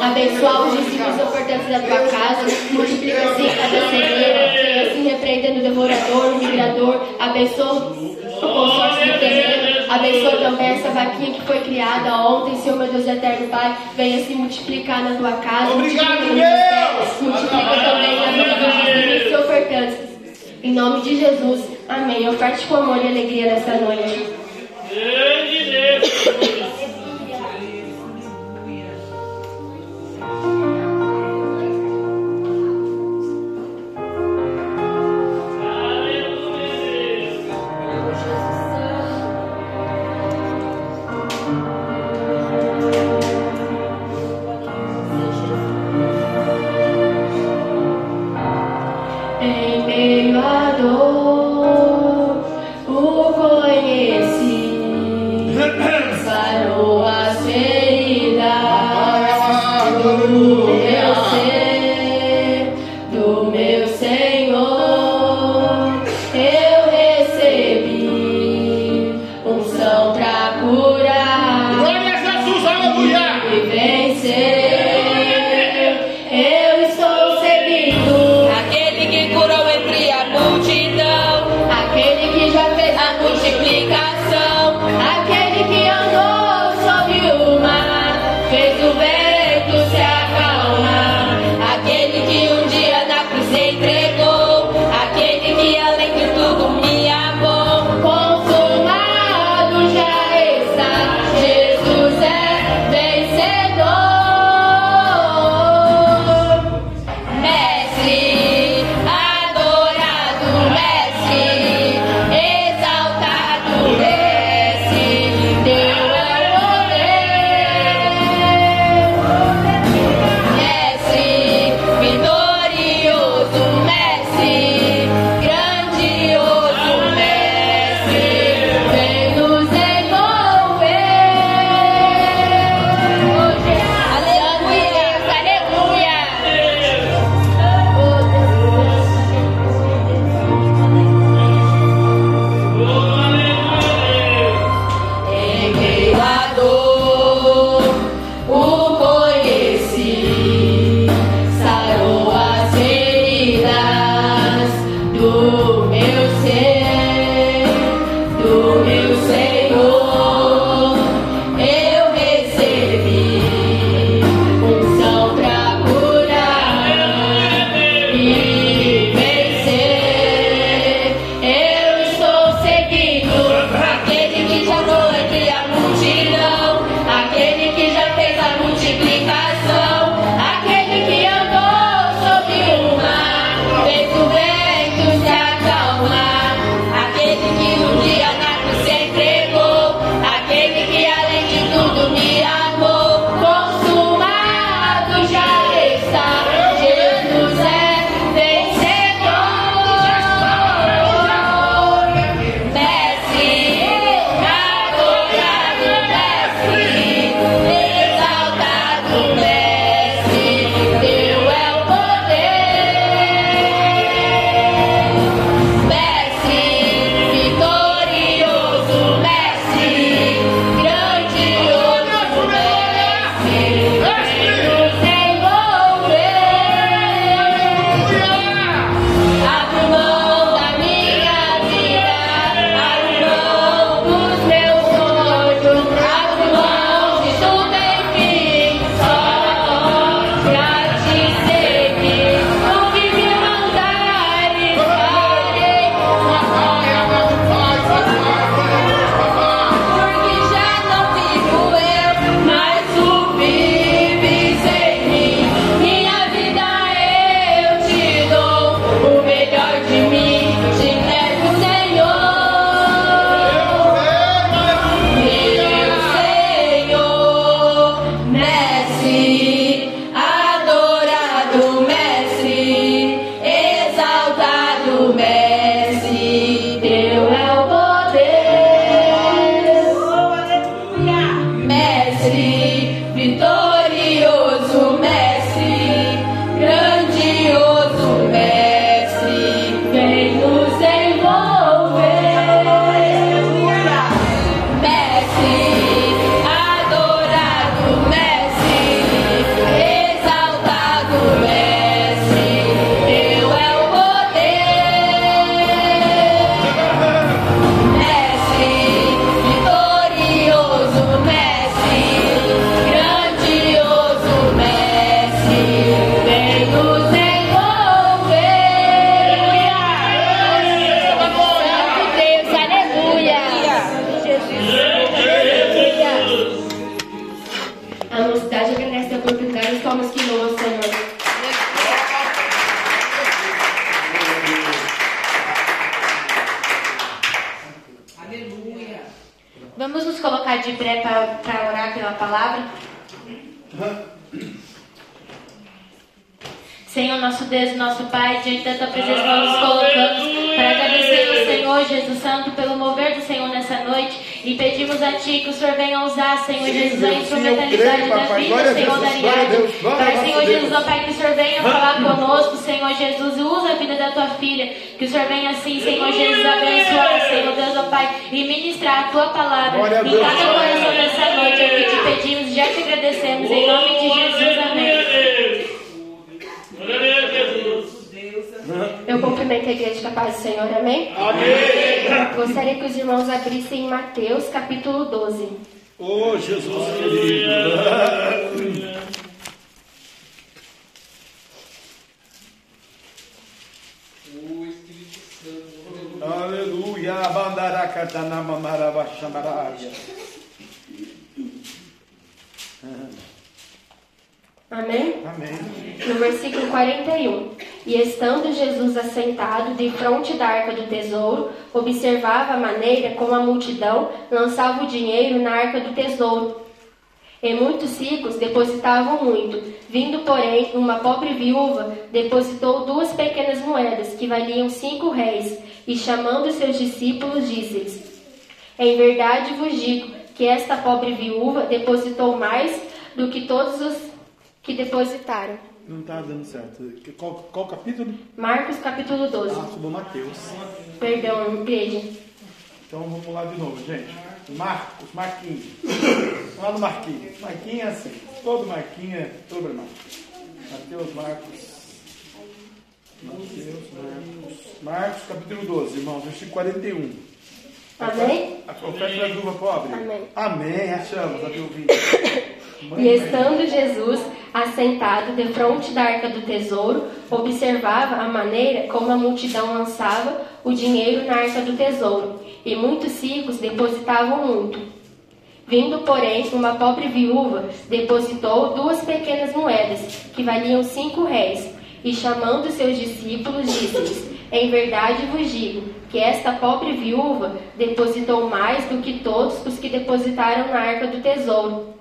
Abençoar os discípulos ofertantes da tua casa, multiplica-se cada cegueira, assim repreendendo o devorador, o migrador, abençoa o consórcio do terreno, abençoa também essa vaquinha que foi criada ontem, Senhor meu Deus eterno Pai, venha se multiplicar na tua casa, Obrigado, Deus! multiplica também na vida dos discípulos ofertantes. Em nome de Jesus, amém. Eu com amor e alegria nessa noite. Yeah. Multidão lançava o dinheiro na arca do tesouro. E muitos ricos depositavam muito. Vindo, porém, uma pobre viúva depositou duas pequenas moedas que valiam cinco réis, e chamando seus discípulos, disse-lhes: Em verdade vos digo que esta pobre viúva depositou mais do que todos os que depositaram. Não está dando certo. Qual, qual capítulo? Marcos capítulo 12. Ah, Mateus. Perdão, igreja. Então vamos lá de novo, gente. Marcos, Marquinhos. Vamos lá no Marquinhos. Marquinhos é assim. Todo Marquinhos é problemático. Mateus, Marcos. Mateus, Marcos. Marcos, capítulo 12, irmãos, versículo 41. Amém? A oferta da viúva pobre? Amém. Amém, achamos, a viúvinha. E estando Jesus assentado de frente da arca do tesouro, observava a maneira como a multidão lançava o dinheiro na arca do tesouro, e muitos ricos depositavam muito. Vindo, porém, uma pobre viúva depositou duas pequenas moedas, que valiam cinco réis, e chamando seus discípulos, disse-lhes: Em verdade vos digo que esta pobre viúva depositou mais do que todos os que depositaram na arca do tesouro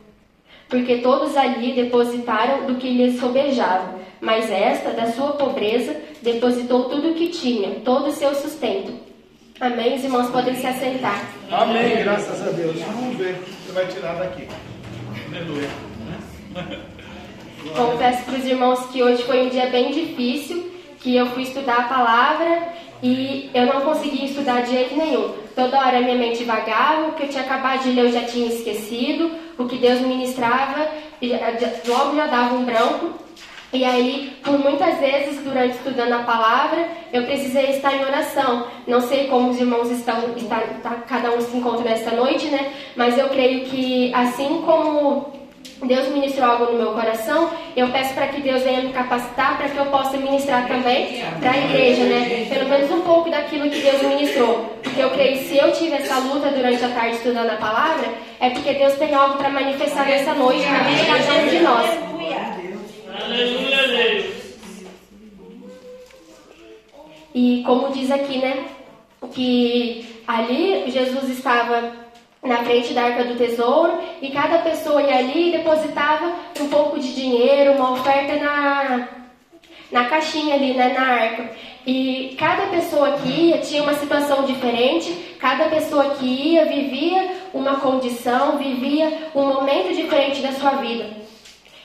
porque todos ali depositaram do que lhes sobejava, mas esta, da sua pobreza, depositou tudo o que tinha, todo o seu sustento. Amém? Os irmãos podem se assentar. Amém, graças a Deus. Vamos ver o que você vai tirar daqui. Aleluia. Confesso para os irmãos que hoje foi um dia bem difícil, que eu fui estudar a palavra e eu não conseguia estudar de jeito nenhum. Toda hora minha mente vagava, o que eu tinha acabado de ler eu já tinha esquecido, o que Deus ministrava e logo já dava um branco. E aí, por muitas vezes, durante estudando a palavra, eu precisei estar em oração. Não sei como os irmãos estão, está, está, cada um se encontra nesta noite, né? Mas eu creio que assim como Deus ministrou algo no meu coração, eu peço para que Deus venha me capacitar para que eu possa ministrar também para a igreja, né? Pelo menos um pouco daquilo que Deus ministrou. Porque eu creio que se eu tive essa luta durante a tarde estudando a palavra, é porque Deus tem algo para manifestar nessa noite na vida de nós. Aleluia, Deus. E como diz aqui, né? Que ali Jesus estava na frente da arca do tesouro e cada pessoa ia ali e depositava um pouco de dinheiro, uma oferta na, na caixinha ali, né, na arca. E cada pessoa que ia tinha uma situação diferente, cada pessoa que ia vivia uma condição, vivia um momento diferente da sua vida.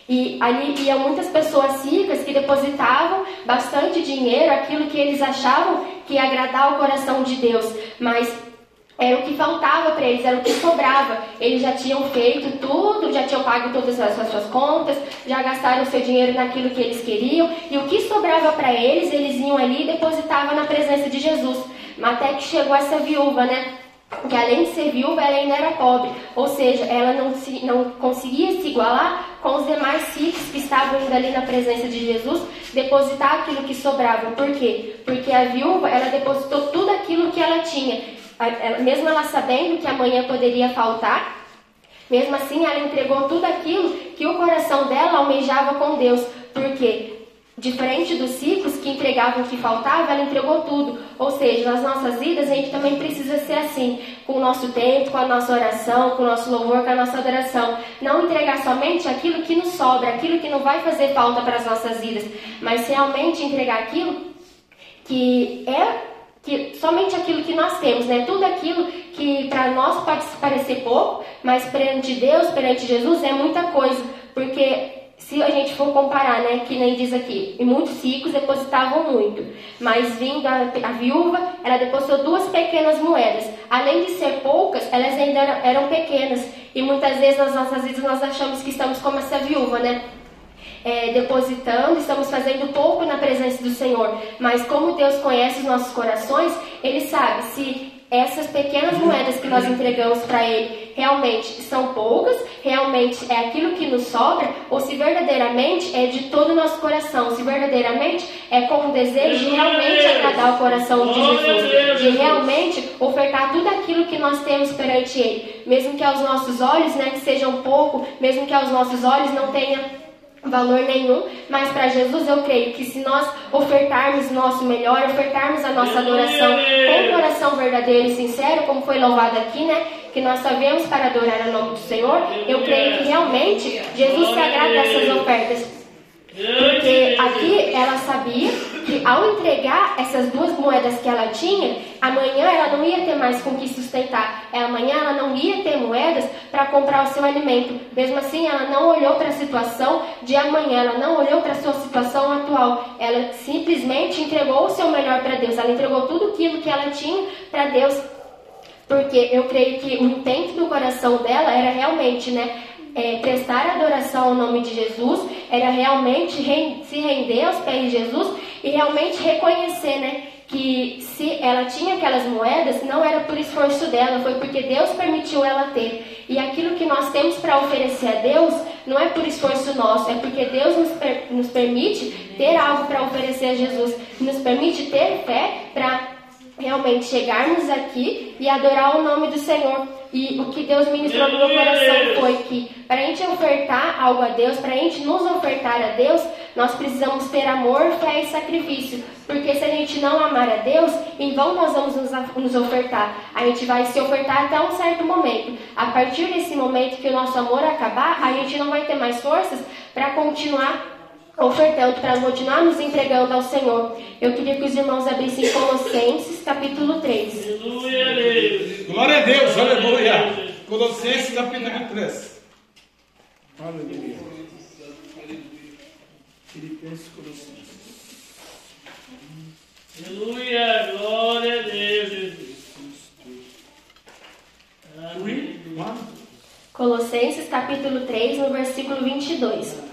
E ali iam muitas pessoas ricas que depositavam bastante dinheiro, aquilo que eles achavam que ia agradar o coração de Deus, mas era o que faltava para eles, era o que sobrava. Eles já tinham feito tudo, já tinham pago todas as suas contas, já gastaram seu dinheiro naquilo que eles queriam, e o que sobrava para eles, eles iam ali e depositavam na presença de Jesus. Até que chegou essa viúva, né? Que além de ser viúva, ela ainda era pobre, ou seja, ela não, se, não conseguia se igualar com os demais ricos que estavam indo ali na presença de Jesus, depositar aquilo que sobrava. Por quê? Porque a viúva, ela depositou tudo aquilo que ela tinha, mesmo ela sabendo que amanhã poderia faltar, mesmo assim ela entregou tudo aquilo que o coração dela almejava com Deus. Por quê? Diferente dos ciclos que entregavam o que faltava, ela entregou tudo. Ou seja, nas nossas vidas a gente também precisa ser assim, com o nosso tempo, com a nossa oração, com o nosso louvor, com a nossa adoração. Não entregar somente aquilo que nos sobra, aquilo que não vai fazer falta para as nossas vidas, mas realmente entregar aquilo que é que somente aquilo que nós temos, né? Tudo aquilo que para nós pode parecer pouco, mas perante Deus, perante Jesus é muita coisa, porque se a gente for comparar, né, que nem diz aqui, e muitos ricos depositavam muito, mas vindo a, a viúva, ela depositou duas pequenas moedas. Além de ser poucas, elas ainda eram, eram pequenas. E muitas vezes nas nossas vidas nós achamos que estamos como essa viúva, né? É, depositando, estamos fazendo pouco na presença do Senhor. Mas como Deus conhece os nossos corações, Ele sabe se essas pequenas moedas que nós entregamos para Ele realmente são poucas, realmente é aquilo que nos sobra, ou se verdadeiramente é de todo o nosso coração, se verdadeiramente é com o desejo de realmente agradar o coração de Jesus, de realmente ofertar tudo aquilo que nós temos perante Ele, mesmo que aos nossos olhos, né, que sejam pouco, mesmo que aos nossos olhos não tenha valor nenhum, mas para Jesus eu creio que se nós ofertarmos nosso melhor, ofertarmos a nossa adoração com coração verdadeiro e sincero, como foi louvado aqui, né? Que nós sabemos para adorar o nome do Senhor, eu creio que realmente Jesus se agrada dessas ofertas. Porque aqui ela sabia que ao entregar essas duas moedas que ela tinha, amanhã ela não ia ter mais com que sustentar. Amanhã ela não ia ter moedas para comprar o seu alimento. Mesmo assim, ela não olhou para a situação de amanhã, ela não olhou para a sua situação atual. Ela simplesmente entregou o seu melhor para Deus. Ela entregou tudo aquilo que ela tinha para Deus. Porque eu creio que o intento do coração dela era realmente, né, é, prestar adoração ao nome de Jesus, era realmente se render aos pés de Jesus e realmente reconhecer, né, que se ela tinha aquelas moedas, não era por esforço dela, foi porque Deus permitiu ela ter. E aquilo que nós temos para oferecer a Deus não é por esforço nosso, é porque Deus nos, per nos permite ter algo para oferecer a Jesus, nos permite ter fé para realmente chegarmos aqui e adorar o nome do Senhor. E o que Deus ministrou no meu coração foi que para a gente ofertar algo a Deus, para a gente nos ofertar a Deus, nós precisamos ter amor, fé e sacrifício. Porque se a gente não amar a Deus, em vão nós vamos nos ofertar. A gente vai se ofertar até um certo momento. A partir desse momento que o nosso amor acabar, a gente não vai ter mais forças para continuar ofertando para continuar nos entregando ao Senhor. Eu queria que os irmãos abrissem Colossenses, capítulo 3. Aleluia. Glória a Deus, aleluia. Colossenses, capítulo 3. Aleluia. Filipenses, Colossenses. Aleluia, glória a Deus, Jesus. Colossenses capítulo 3, no versículo 22.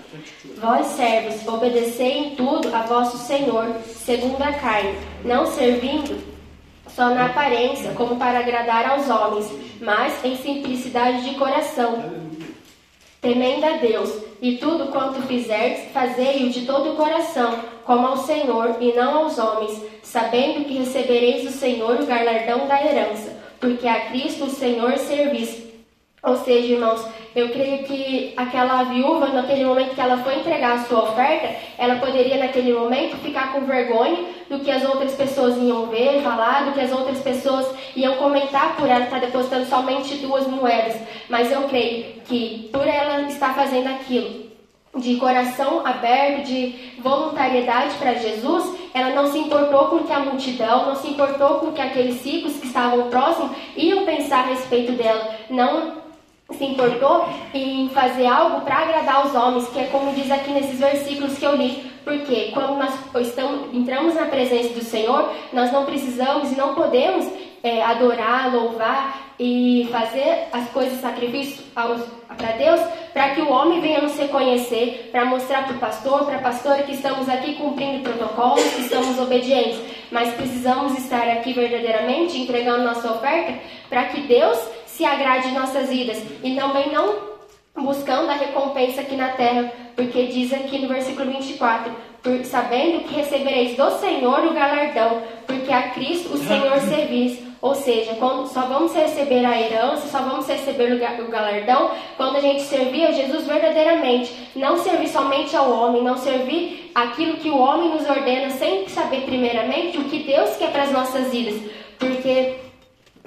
Vós, servos, obedecei em tudo a vosso Senhor, segundo a carne, não servindo só na aparência, como para agradar aos homens, mas em simplicidade de coração, temendo a Deus, e tudo quanto fizerdes, fazei-o de todo o coração, como ao Senhor e não aos homens, sabendo que recebereis do Senhor o galardão da herança, porque a Cristo o Senhor servis ou seja, irmãos, eu creio que aquela viúva, naquele momento que ela foi entregar a sua oferta, ela poderia, naquele momento, ficar com vergonha do que as outras pessoas iam ver, falar, do que as outras pessoas iam comentar por ela estar depositando somente duas moedas. Mas eu creio que, por ela estar fazendo aquilo, de coração aberto, de voluntariedade para Jesus, ela não se importou com que a multidão, não se importou com que aqueles ciclos que estavam próximos iam pensar a respeito dela. Não se importou em fazer algo para agradar os homens, que é como diz aqui nesses versículos que eu li. Porque quando nós estamos, entramos na presença do Senhor, nós não precisamos e não podemos é, adorar, louvar e fazer as coisas, sacrifícios para Deus, para que o homem venha nos reconhecer, para mostrar para o pastor, para a pastora que estamos aqui cumprindo protocolos, que estamos obedientes. Mas precisamos estar aqui verdadeiramente entregando nossa oferta para que Deus se agrade em nossas vidas e também não buscando a recompensa aqui na terra, porque diz aqui no versículo 24: sabendo que recebereis do Senhor o galardão, porque a Cristo o Senhor servis. Ou seja, quando só vamos receber a herança, só vamos receber o o galardão quando a gente servir a Jesus verdadeiramente. Não servir somente ao homem, não servir aquilo que o homem nos ordena, sem saber primeiramente o que Deus quer para as nossas vidas. Porque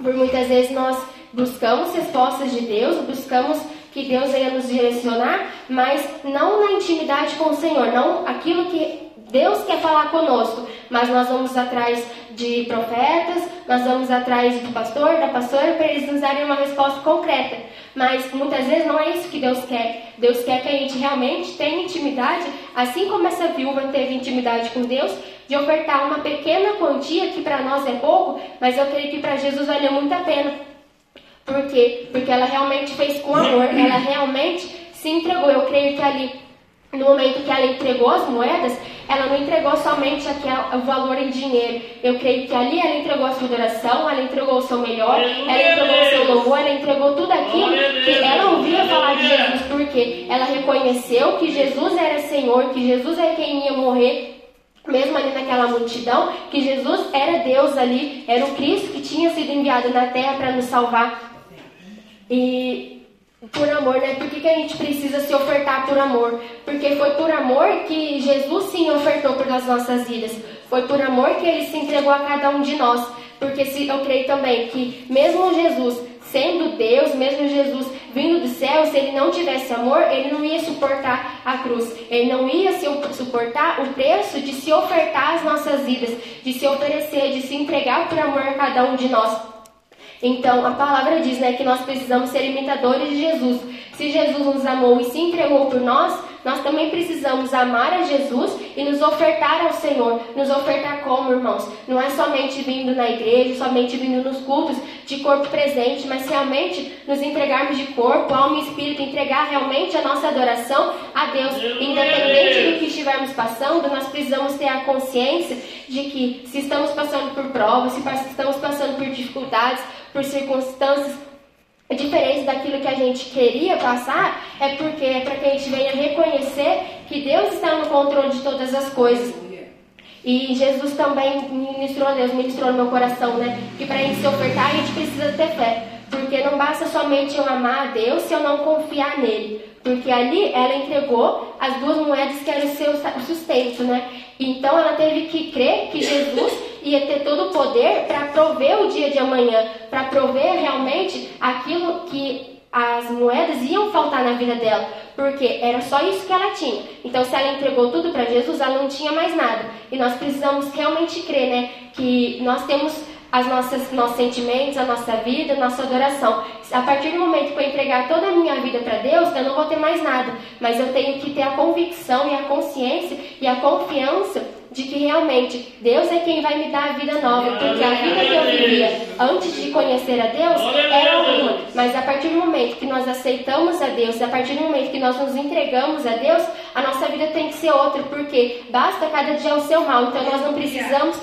por muitas vezes nós buscamos respostas de Deus, buscamos que Deus venha nos direcionar, mas não na intimidade com o Senhor, não aquilo que Deus quer falar conosco, mas nós vamos atrás de profetas, nós vamos atrás do pastor, da pastora, para eles nos darem uma resposta concreta. Mas muitas vezes não é isso que Deus quer. Deus quer que a gente realmente tenha intimidade, assim como essa viúva teve intimidade com Deus, de ofertar uma pequena quantia que para nós é pouco, mas eu creio que para Jesus valeu muito a pena. Por quê? Porque ela realmente fez com amor, ela realmente se entregou. Eu creio que ali, no momento que ela entregou as moedas, ela não entregou somente aquele, o valor em dinheiro. Eu creio que ali ela entregou a sua adoração, ela entregou o seu melhor, ela entregou o seu louvor, ela entregou tudo aquilo que ela ouvia falar de Jesus, porque ela reconheceu que Jesus era Senhor, que Jesus é quem ia morrer mesmo ali naquela multidão, que Jesus era Deus ali, era o Cristo que tinha sido enviado na terra para nos salvar. E por amor, né? Por que, que a gente precisa se ofertar por amor? Porque foi por amor que Jesus sim ofertou pelas nossas vidas. Foi por amor que ele se entregou a cada um de nós. Porque se, eu creio também que mesmo Jesus sendo Deus, mesmo Jesus vindo do céu, se ele não tivesse amor, ele não ia suportar a cruz. Ele não ia se- suportar o preço de se ofertar às nossas vidas, de se oferecer, de se entregar por amor a cada um de nós. Então, a palavra diz né, que nós precisamos ser imitadores de Jesus. Se Jesus nos amou e se entregou por nós, nós também precisamos amar a Jesus e nos ofertar ao Senhor. Nos ofertar como, irmãos? Não é somente vindo na igreja, somente vindo nos cultos de corpo presente, mas realmente nos entregarmos de corpo, alma e espírito, entregar realmente a nossa adoração a Deus. Independente do que estivermos passando, nós precisamos ter a consciência de que se estamos passando por provas, se estamos passando por dificuldades, por circunstâncias diferentes daquilo que a gente queria passar, é porque é para que a gente venha reconhecer que Deus está no controle de todas as coisas. E Jesus também ministrou, Deus ministrou no meu coração, né? Que para a gente se ofertar, a gente precisa ter fé. Porque não basta somente eu amar a Deus se eu não confiar nele. Porque ali ela entregou as duas moedas que eram o seu sustento, né? Então ela teve que crer que Jesus ia ter todo o poder para prover o dia de amanhã, para prover realmente aquilo que as moedas iam faltar na vida dela, porque era só isso que ela tinha. Então, se ela entregou tudo para Jesus, ela não tinha mais nada. E nós precisamos realmente crer, né, que nós temos as nossas nossos sentimentos, a nossa vida, a nossa adoração. A partir do momento que eu entregar toda a minha vida para Deus, eu não vou ter mais nada, mas eu tenho que ter a convicção e a consciência e a confiança de que realmente Deus é quem vai me dar a vida nova, porque a vida que eu vivia antes de conhecer a Deus era uma, mas a partir do momento que nós aceitamos a Deus, a partir do momento que nós nos entregamos a Deus, a nossa vida tem que ser outra, porque basta cada dia o seu mal, então nós não precisamos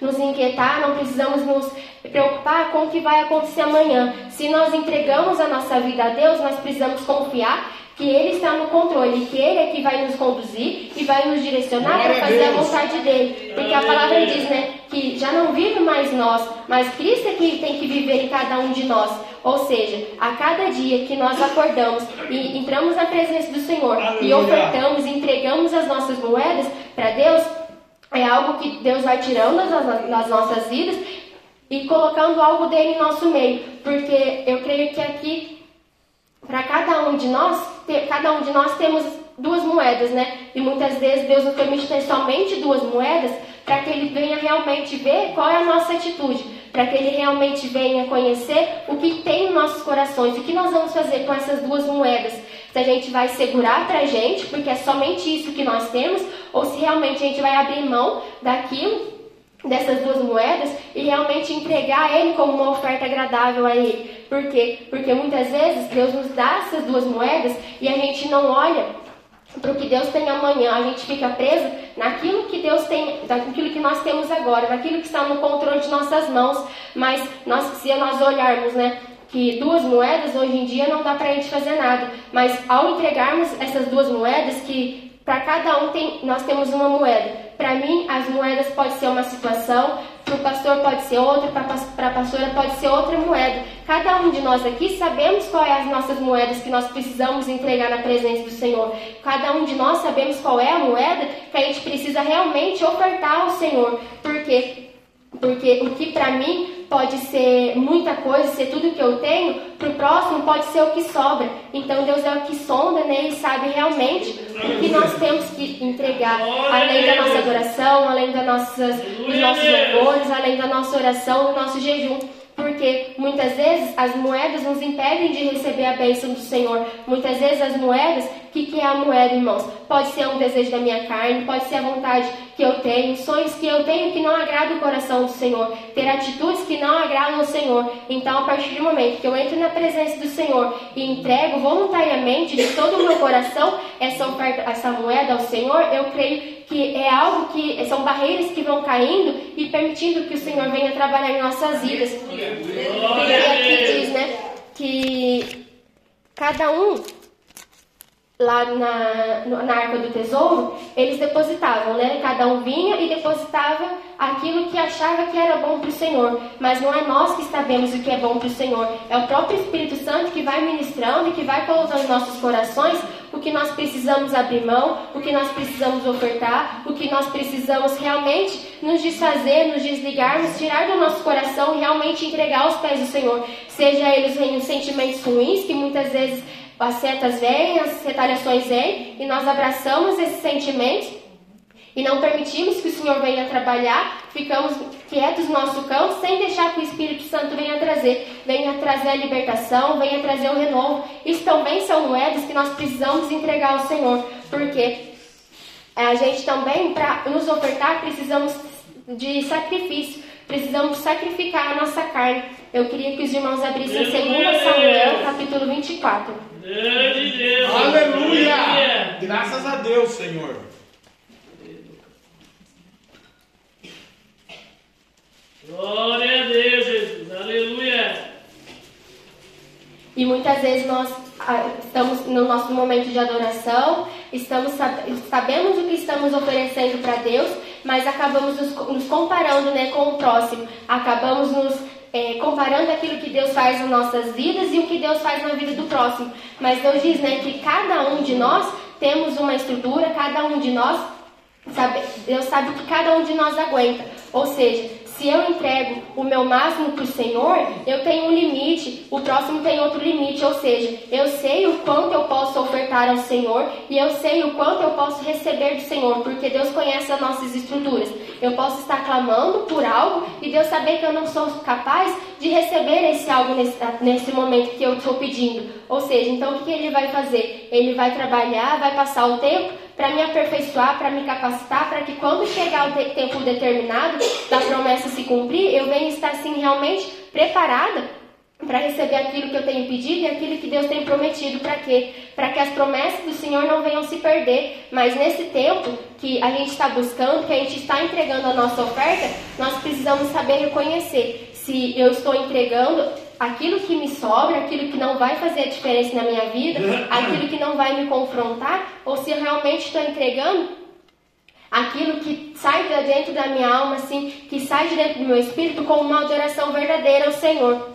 nos inquietar, não precisamos nos preocupar com o que vai acontecer amanhã. Se nós entregamos a nossa vida a Deus, nós precisamos confiar que Ele está no controle, que Ele é que vai nos conduzir e vai nos direcionar para fazer a vontade dele. Porque a palavra diz, né, que já não vive mais nós, mas Cristo é que tem que viver em cada um de nós. Ou seja, a cada dia que nós acordamos e entramos na presença do Senhor e Aleluia. ofertamos, entregamos as nossas moedas para Deus, é algo que Deus vai tirando das nossas vidas e colocando algo dele em nosso meio. Porque eu creio que aqui, para cada um de nós, cada um de nós temos duas moedas, né? E muitas vezes Deus nos permite ter somente duas moedas para que ele venha realmente ver qual é a nossa atitude, para que ele realmente venha conhecer o que tem em nossos corações, o que nós vamos fazer com essas duas moedas. Se a gente vai segurar para a gente, porque é somente isso que nós temos, ou se realmente a gente vai abrir mão daquilo dessas duas moedas e realmente entregar Ele como uma oferta agradável a Ele. Por quê? Porque muitas vezes Deus nos dá essas duas moedas e a gente não olha para o que Deus tem amanhã, a gente fica preso naquilo que Deus tem, naquilo que nós temos agora, naquilo que está no controle de nossas mãos. Mas nós, se nós olharmos, né, que duas moedas hoje em dia não dá para a gente fazer nada. Mas ao entregarmos essas duas moedas, que para cada um tem, nós temos uma moeda. Para mim, as moedas pode ser uma situação, para o pastor pode ser outra, para a pastora pode ser outra moeda. Cada um de nós aqui sabemos qual é as nossas moedas que nós precisamos entregar na presença do Senhor. Cada um de nós sabemos qual é a moeda que a gente precisa realmente ofertar ao Senhor. Por quê? Porque o que para mim pode ser muita coisa, ser tudo que eu tenho, para o próximo pode ser o que sobra. Então Deus é o que sonda né, e sabe realmente o que nós temos que entregar, além da nossa adoração, além das nossas, dos nossos louvores, além da nossa oração, do nosso jejum. Porque muitas vezes as moedas nos impedem de receber a bênção do Senhor. Muitas vezes as moedas, o que, que é a moeda, irmãos? Pode ser um desejo da minha carne, pode ser a vontade que eu tenho, sonhos que eu tenho que não agradam o coração do Senhor, ter atitudes que não agradam o Senhor. Então, a partir do momento que eu entro na presença do Senhor e entrego voluntariamente de todo o meu coração essa oferta, essa moeda ao Senhor, eu creio que é algo que são barreiras que vão caindo e permitindo que o Senhor venha trabalhar em nossas vidas. E aqui diz, né, que cada um lá na, na Arca do Tesouro, eles depositavam, né? Cada um vinha e depositava aquilo que achava que era bom para o Senhor. Mas não é nós que sabemos o que é bom para o Senhor. É o próprio Espírito Santo que vai ministrando e que vai colocando em nossos corações o que nós precisamos abrir mão, o que nós precisamos ofertar, o que nós precisamos realmente nos desfazer, nos desligarmos, tirar do nosso coração e realmente entregar aos pés do Senhor. Seja eles venham sentimentos ruins, que muitas vezes as setas vêm, as retaliações vêm, e nós abraçamos esses sentimentos e não permitimos que o Senhor venha trabalhar, ficamos quietos no nosso campo, sem deixar que o Espírito Santo venha trazer, venha trazer a libertação, venha trazer o renovo. Isso também são moedas que nós precisamos entregar ao Senhor, porque a gente também, para nos ofertar, precisamos de sacrifício, precisamos sacrificar a nossa carne. Eu queria que os irmãos abrissem 2 Samuel, capítulo 24. Deus. Aleluia! Graças a Deus, Senhor. Glória a Deus, Jesus. Aleluia. E muitas vezes nós ah, estamos no nosso momento de adoração, estamos sabemos o que estamos oferecendo para Deus, mas acabamos nos, comparando né, com o próximo, acabamos nos é, comparando aquilo que Deus faz nas nossas vidas e o que Deus faz na vida do próximo. Mas Deus diz né, que cada um de nós temos uma estrutura, cada um de nós sabe, Deus sabe que cada um de nós aguenta. Ou seja, se eu entrego o meu máximo para o Senhor, eu tenho um limite, o próximo tem outro limite. Ou seja, eu sei o quanto eu posso ofertar ao Senhor e eu sei o quanto eu posso receber do Senhor, porque Deus conhece as nossas estruturas. Eu posso estar clamando por algo e Deus saber que eu não sou capaz de receber esse algo nesse, nesse momento que eu estou pedindo. Ou seja, então o que ele vai fazer? Ele vai trabalhar, vai passar o tempo para me aperfeiçoar, para me capacitar, para que quando chegar o tempo determinado da promessa se cumprir, eu venha estar assim realmente preparada para receber aquilo que eu tenho pedido e aquilo que Deus tem prometido para quê? Para que as promessas do Senhor não venham se perder. Mas nesse tempo que a gente está buscando, que a gente está entregando a nossa oferta, nós precisamos saber reconhecer se eu estou entregando aquilo que me sobra, aquilo que não vai fazer a diferença na minha vida, <coughs> aquilo que não vai me confrontar, ou se eu realmente estou entregando aquilo que sai de dentro da minha alma, assim, que sai de dentro do meu espírito como uma adoração verdadeira ao Senhor.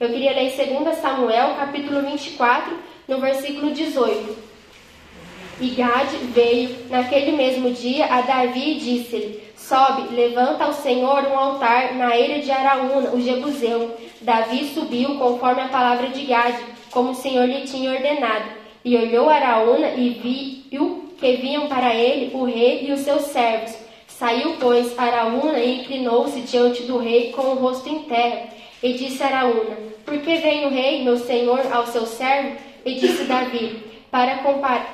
Eu queria ler 2 Samuel, capítulo 24, no versículo 18. E Gade veio naquele mesmo dia a Davi e disse-lhe: Sobe, levanta ao Senhor um altar na eira de Araúna, o Jebuseu. Davi subiu conforme a palavra de Gade, como o Senhor lhe tinha ordenado. E olhou Araúna e viu que vinham para ele o rei e os seus servos. Saiu, pois, Araúna e inclinou-se diante do rei com o rosto em terra. E disse Araúna: Por que vem o rei, meu senhor, ao seu servo? E disse Davi: para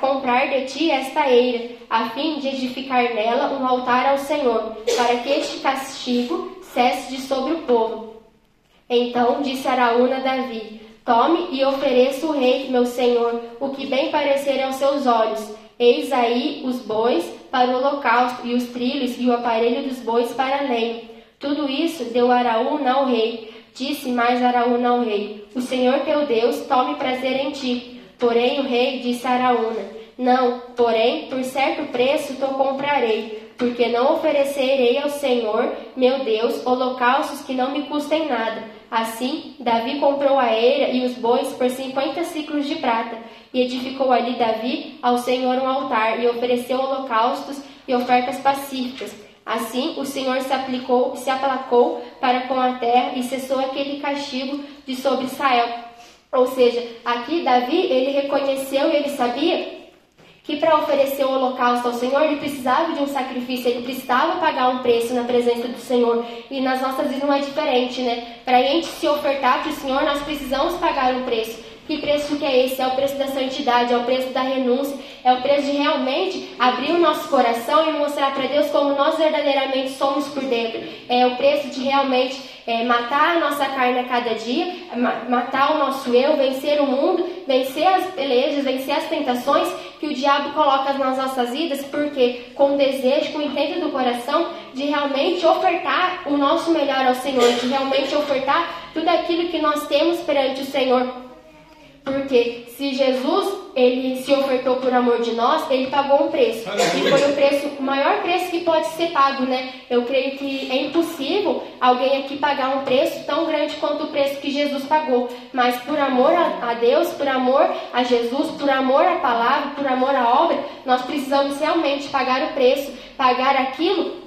comprar de ti esta eira, a fim de edificar nela um altar ao Senhor, para que este castigo cesse de sobre o povo. Então disse Araúna a Davi: Tome e ofereça o rei, meu senhor, o que bem parecer aos seus olhos. Eis aí os bois para o holocausto, e os trilhos e o aparelho dos bois para a lenha. Tudo isso deu Araúna ao rei. Disse mais Araúna ao rei: O Senhor teu Deus tome prazer em ti Porém o rei disse a Araúna: Não, porém, por certo preço te comprarei, porque não oferecerei ao Senhor, meu Deus, holocaustos que não me custem nada. Assim, Davi comprou a eira e os bois por cinquenta ciclos de prata, e edificou ali Davi ao Senhor um altar, e ofereceu holocaustos e ofertas pacíficas. Assim, o Senhor se aplicou, se aplacou para com a terra e cessou aquele castigo de sobre Israel. Ou seja, aqui Davi, ele reconheceu e ele sabia que para oferecer o holocausto ao Senhor, ele precisava de um sacrifício, ele precisava pagar um preço na presença do Senhor. E nas nossas vidas não é diferente, né? Para a gente se ofertar para o Senhor, nós precisamos pagar um preço. Que preço que é esse? É o preço da santidade, é o preço da renúncia, é o preço de realmente abrir o nosso coração e mostrar para Deus como nós verdadeiramente somos por dentro. É o preço de realmente é, matar a nossa carne a cada dia, matar o nosso eu, vencer o mundo, vencer as pelejas, vencer as tentações que o diabo coloca nas nossas vidas, porque com o desejo, com o intento do coração de realmente ofertar o nosso melhor ao Senhor, de realmente ofertar tudo aquilo que nós temos perante o Senhor. Porque se Jesus ele se ofertou por amor de nós, ele pagou um preço. E foi o preço, o maior preço que pode ser pago, né? Eu creio que é impossível alguém aqui pagar um preço tão grande quanto o preço que Jesus pagou. Mas por amor a, Deus, por amor a Jesus, por amor à palavra, por amor à obra, nós precisamos realmente pagar o preço, pagar aquilo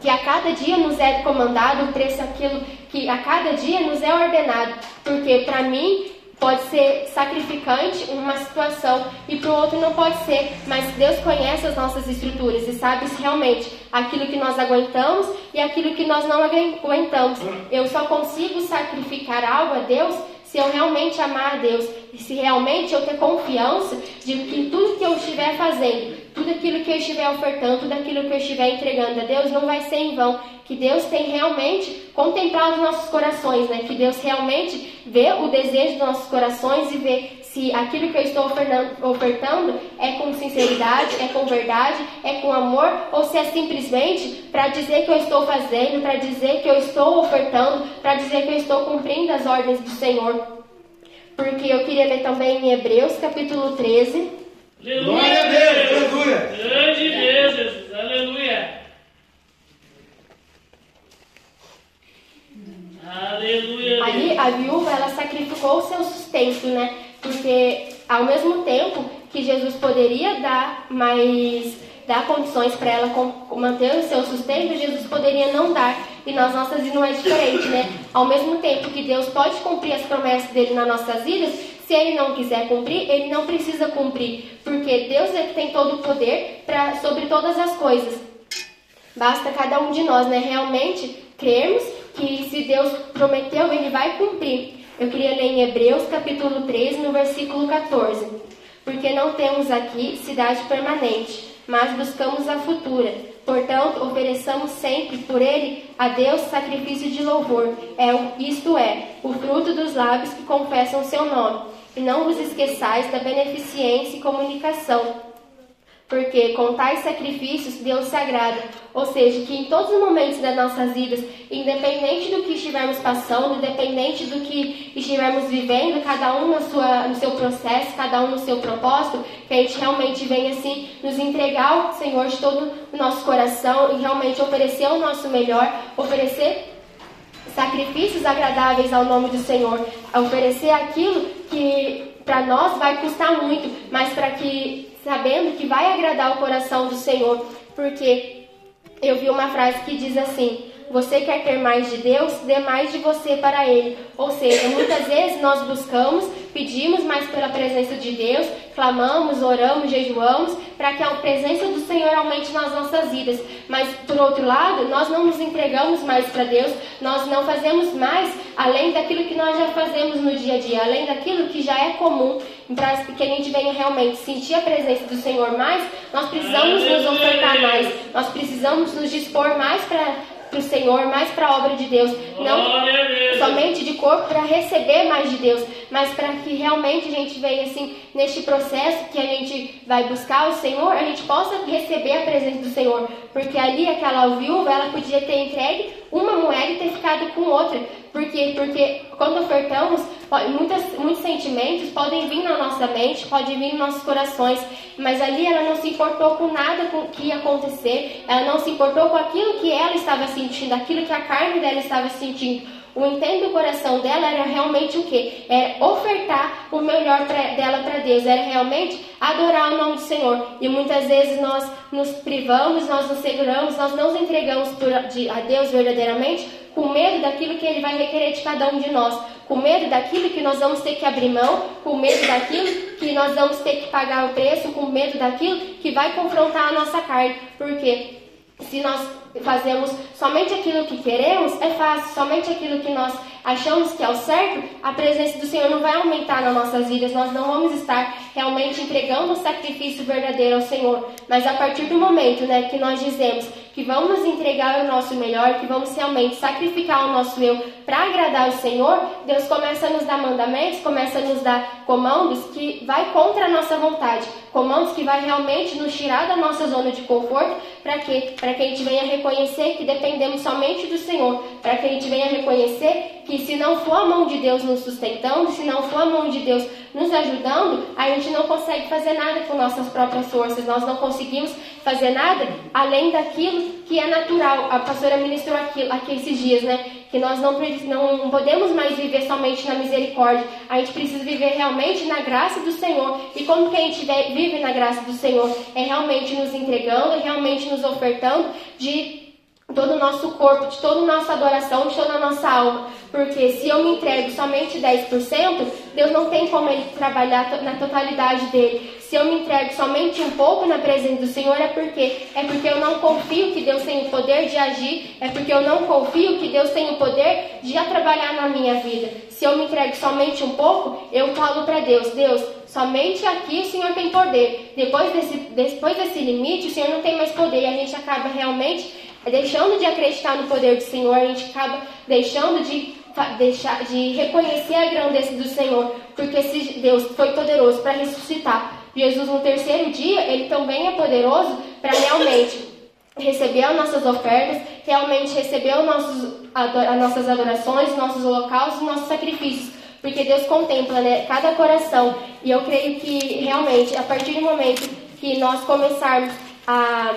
que a cada dia nos é comandado, o preço aquilo que a cada dia nos é ordenado. Porque para mim pode ser sacrificante uma situação e para o outro não pode ser, mas Deus conhece as nossas estruturas e sabe realmente aquilo que nós aguentamos e aquilo que nós não aguentamos. Eu só consigo sacrificar algo a Deus se eu realmente amar a Deus e se realmente eu ter confiança de que tudo que eu estiver fazendo, tudo aquilo que eu estiver ofertando, tudo aquilo que eu estiver entregando a Deus não vai ser em vão, que Deus tem realmente contemplado os nossos corações, né? Que Deus realmente vê o desejo dos nossos corações e vê se aquilo que eu estou ofertando é com sinceridade, é com verdade, é com amor, ou se é simplesmente para dizer que eu estou fazendo, para dizer que eu estou ofertando, para dizer que eu estou cumprindo as ordens do Senhor. Porque eu queria ler também em Hebreus capítulo 13. Aleluia! Glória a Deus! Aleluia! Grande Deus, Jesus! Aleluia! Aleluia! Ali a viúva ela sacrificou o seu sustento, né? Porque ao mesmo tempo que Jesus poderia dar mais dar condições para ela manter o seu sustento, Jesus poderia não dar. E nas nossas vidas não é diferente, né? Ao mesmo tempo que Deus pode cumprir as promessas dele nas nossas vidas, se ele não quiser cumprir, ele não precisa cumprir, porque Deus é que tem todo o poder pra, sobre todas as coisas. Basta cada um de nós, né, realmente crermos que se Deus prometeu, ele vai cumprir. Eu queria ler em Hebreus capítulo 13, no versículo 14. Porque não temos aqui cidade permanente, mas buscamos a futura. Portanto, ofereçamos sempre por ele a Deus sacrifício de louvor, é, isto é, o fruto dos lábios que confessam seu nome. E não vos esqueçais da beneficência e comunicação porque com tais sacrifícios Deus se agrada. Ou seja, que em todos os momentos das nossas vidas, independente do que estivermos passando, independente do que estivermos vivendo, cada um na sua, no seu processo, cada um no seu propósito, que a gente realmente venha assim nos entregar ao Senhor de todo o nosso coração e realmente oferecer o nosso melhor, oferecer sacrifícios agradáveis ao nome do Senhor, oferecer aquilo que para nós vai custar muito, mas para que sabendo que vai agradar o coração do Senhor, porque eu vi uma frase que diz assim: você quer ter mais de Deus, dê mais de você para Ele. Ou seja, muitas vezes nós buscamos, pedimos mais pela presença de Deus, clamamos, oramos, jejuamos, para que a presença do Senhor aumente nas nossas vidas. Mas, por outro lado, nós não nos entregamos mais para Deus, nós não fazemos mais além daquilo que nós já fazemos no dia a dia, além daquilo que já é comum, para que a gente venha realmente sentir a presença do Senhor mais, nós precisamos nos ofertar mais, nós precisamos nos dispor mais para para o Senhor, mais para a obra de Deus. Não somente de corpo para receber mais de Deus, mas para que realmente a gente venha assim, neste processo que a gente vai buscar o Senhor, a gente possa receber a presença do Senhor. Porque ali aquela viúva, ela podia ter entregue uma moeda e ter ficado com outra. Por quê? Porque quando ofertamos, muitas, muitos sentimentos podem vir na nossa mente, podem vir nos nossos corações, mas ali ela não se importou com nada com que ia acontecer, ela não se importou com aquilo que ela estava sentindo, aquilo que a carne dela estava sentindo. O intento do coração dela era realmente o quê? Era ofertar o melhor dela para Deus, era realmente adorar o nome do Senhor. E muitas vezes nós nos privamos, nós nos seguramos, nós não nos entregamos a Deus verdadeiramente com medo daquilo que Ele vai requerer de cada um de nós, com medo daquilo que nós vamos ter que abrir mão, com medo daquilo que nós vamos ter que pagar o preço, com medo daquilo que vai confrontar a nossa carne. Porque se nós fazemos somente aquilo que queremos, é fácil, somente aquilo que nós achamos que é o certo, a presença do Senhor não vai aumentar nas nossas vidas, nós não vamos estar realmente entregando o sacrifício verdadeiro ao Senhor. Mas a partir do momento né, que nós dizemos que vamos entregar o nosso melhor, que vamos realmente sacrificar o nosso eu para agradar o Senhor, Deus começa a nos dar mandamentos, começa a nos dar comandos que vai contra a nossa vontade, comandos que vai realmente nos tirar da nossa zona de conforto, para? Para que a gente venha reconhecer que dependemos somente do Senhor, para que gente venha reconhecer que se não for a mão de Deus nos sustentando, se não for a mão de Deus nos ajudando, a gente não consegue fazer nada com nossas próprias forças, nós não conseguimos fazer nada além daquilo que é natural. A pastora ministrou aqui, aqui esses dias, né? Que nós não, não podemos mais viver somente na misericórdia, a gente precisa viver realmente na graça do Senhor. E como que a gente vive na graça do Senhor? É realmente nos entregando, é realmente nos ofertando de todo o nosso corpo, de toda a nossa adoração, de toda a nossa alma. Porque se eu me entrego somente 10%, Deus não tem como ele trabalhar na totalidade dele. Se eu me entrego somente um pouco na presença do Senhor, é porque é porque eu não confio que Deus tem o poder de agir, é porque eu não confio que Deus tem o poder de trabalhar na minha vida. Se eu me entrego somente um pouco, eu falo para Deus, Deus, somente aqui o Senhor tem poder. Depois desse, depois desse limite, o Senhor não tem mais poder. E a gente acaba realmente deixando de acreditar no poder do Senhor, a gente acaba deixando de deixar de reconhecer a grandeza do Senhor, porque esse Deus foi poderoso para ressuscitar Jesus no terceiro dia, ele também é poderoso para realmente receber as nossas ofertas, realmente receber os nossos, as nossas adorações, nossos holocaustos, nossos sacrifícios. Porque Deus contempla né, cada coração. E eu creio que realmente, a partir do momento que nós começarmos a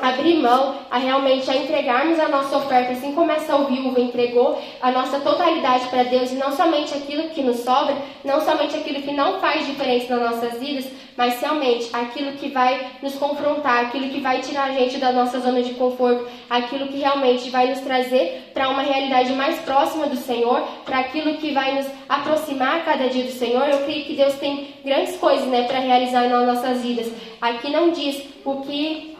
abrir mão, a realmente a entregarmos a nossa oferta, assim como essa viúva entregou a nossa totalidade para Deus, e não somente aquilo que nos sobra, não somente aquilo que não faz diferença nas nossas vidas, mas realmente aquilo que vai nos confrontar, aquilo que vai tirar a gente da nossa zona de conforto, aquilo que realmente vai nos trazer para uma realidade mais próxima do Senhor, para aquilo que vai nos aproximar cada dia do Senhor. Eu creio que Deus tem grandes coisas, né, para realizar nas nossas vidas. Aqui não diz o que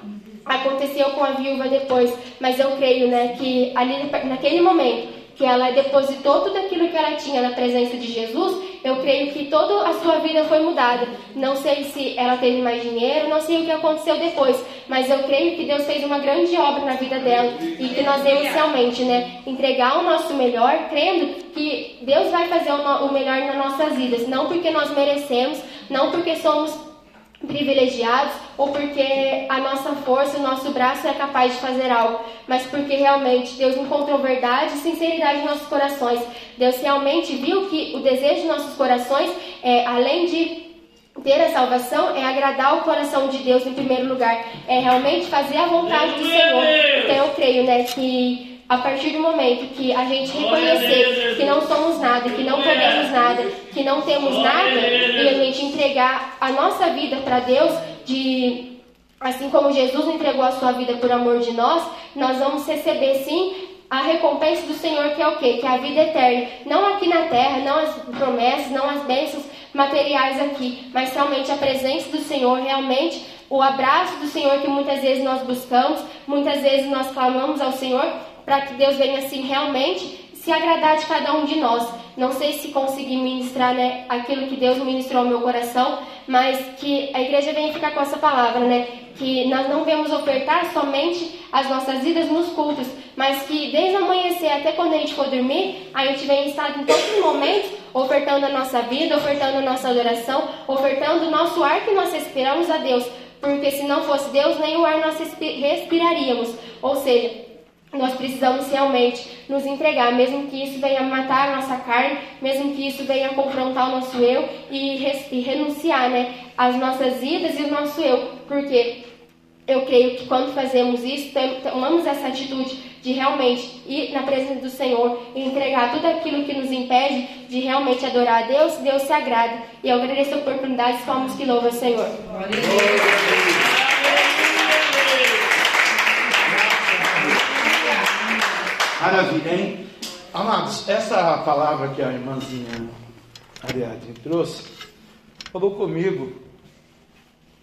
aconteceu com a viúva depois, mas eu creio, né, que ali naquele momento que ela depositou tudo aquilo que ela tinha na presença de Jesus, eu creio que toda a sua vida foi mudada. Não sei se ela teve mais dinheiro, não sei o que aconteceu depois, mas eu creio que Deus fez uma grande obra na vida dela e que nós devemos realmente, né, entregar o nosso melhor, crendo que Deus vai fazer o melhor nas nossas vidas, não porque nós merecemos, não porque somos privilegiados ou porque a nossa força, o nosso braço é capaz de fazer algo, mas porque realmente Deus encontrou verdade e sinceridade em nossos corações. Deus realmente viu que o desejo de nossos corações, é, além de ter a salvação, é agradar o coração de Deus em primeiro lugar, é realmente fazer a vontade do Senhor. Então eu creio, né, que a partir do momento que a gente reconhecer que não somos nada, que não podemos nada, que não temos nada, e a gente entregar a nossa vida para Deus, de assim como Jesus entregou a sua vida por amor de nós, nós vamos receber sim a recompensa do Senhor, que é o quê? Que é a vida eterna. Não aqui na terra, não as promessas, não as bênçãos materiais aqui, mas realmente a presença do Senhor, realmente o abraço do Senhor que muitas vezes nós buscamos, muitas vezes nós clamamos ao Senhor, para que Deus venha assim realmente se agradar de cada um de nós. Não sei se consegui ministrar né, aquilo que Deus ministrou ao meu coração, mas que a igreja venha ficar com essa palavra, né? Que nós não vemos ofertar somente as nossas vidas nos cultos, mas que desde amanhecer até quando a gente for dormir, a gente venha estar em todos os momentos ofertando a nossa vida, ofertando a nossa adoração, ofertando o nosso ar que nós respiramos a Deus. Porque se não fosse Deus, nem o ar nós respiraríamos. Ou seja, nós precisamos realmente nos entregar, mesmo que isso venha matar a nossa carne, mesmo que isso venha confrontar o nosso eu e, e renunciar né, às nossas vidas e o nosso eu, porque eu creio que quando fazemos isso, tomamos essa atitude de realmente ir na presença do Senhor e entregar tudo aquilo que nos impede de realmente adorar a Deus, Deus se agrada. E eu agradeço a oportunidade, somos que louva o Senhor. Maravilha, hein? Amados, essa palavra que a irmãzinha Ariadne trouxe, falou comigo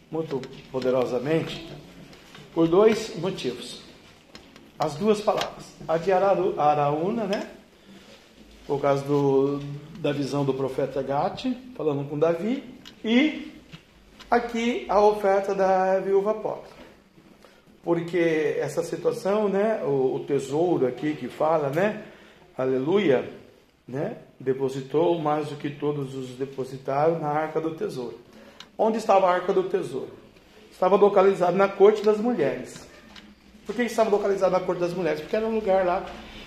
muito poderosamente por dois motivos. As duas palavras. A de Araúna, né? Por causa do, da visão do profeta Gate, falando com Davi. E aqui a oferta da viúva pobre. Porque essa situação, né? O, o tesouro aqui que fala, né? Aleluia, né? Depositou mais do que todos os depositaram na arca do tesouro. Onde estava a arca do tesouro? estava localizado na corte das mulheres. Por que estava localizado na corte das mulheres? Porque era um lugar lá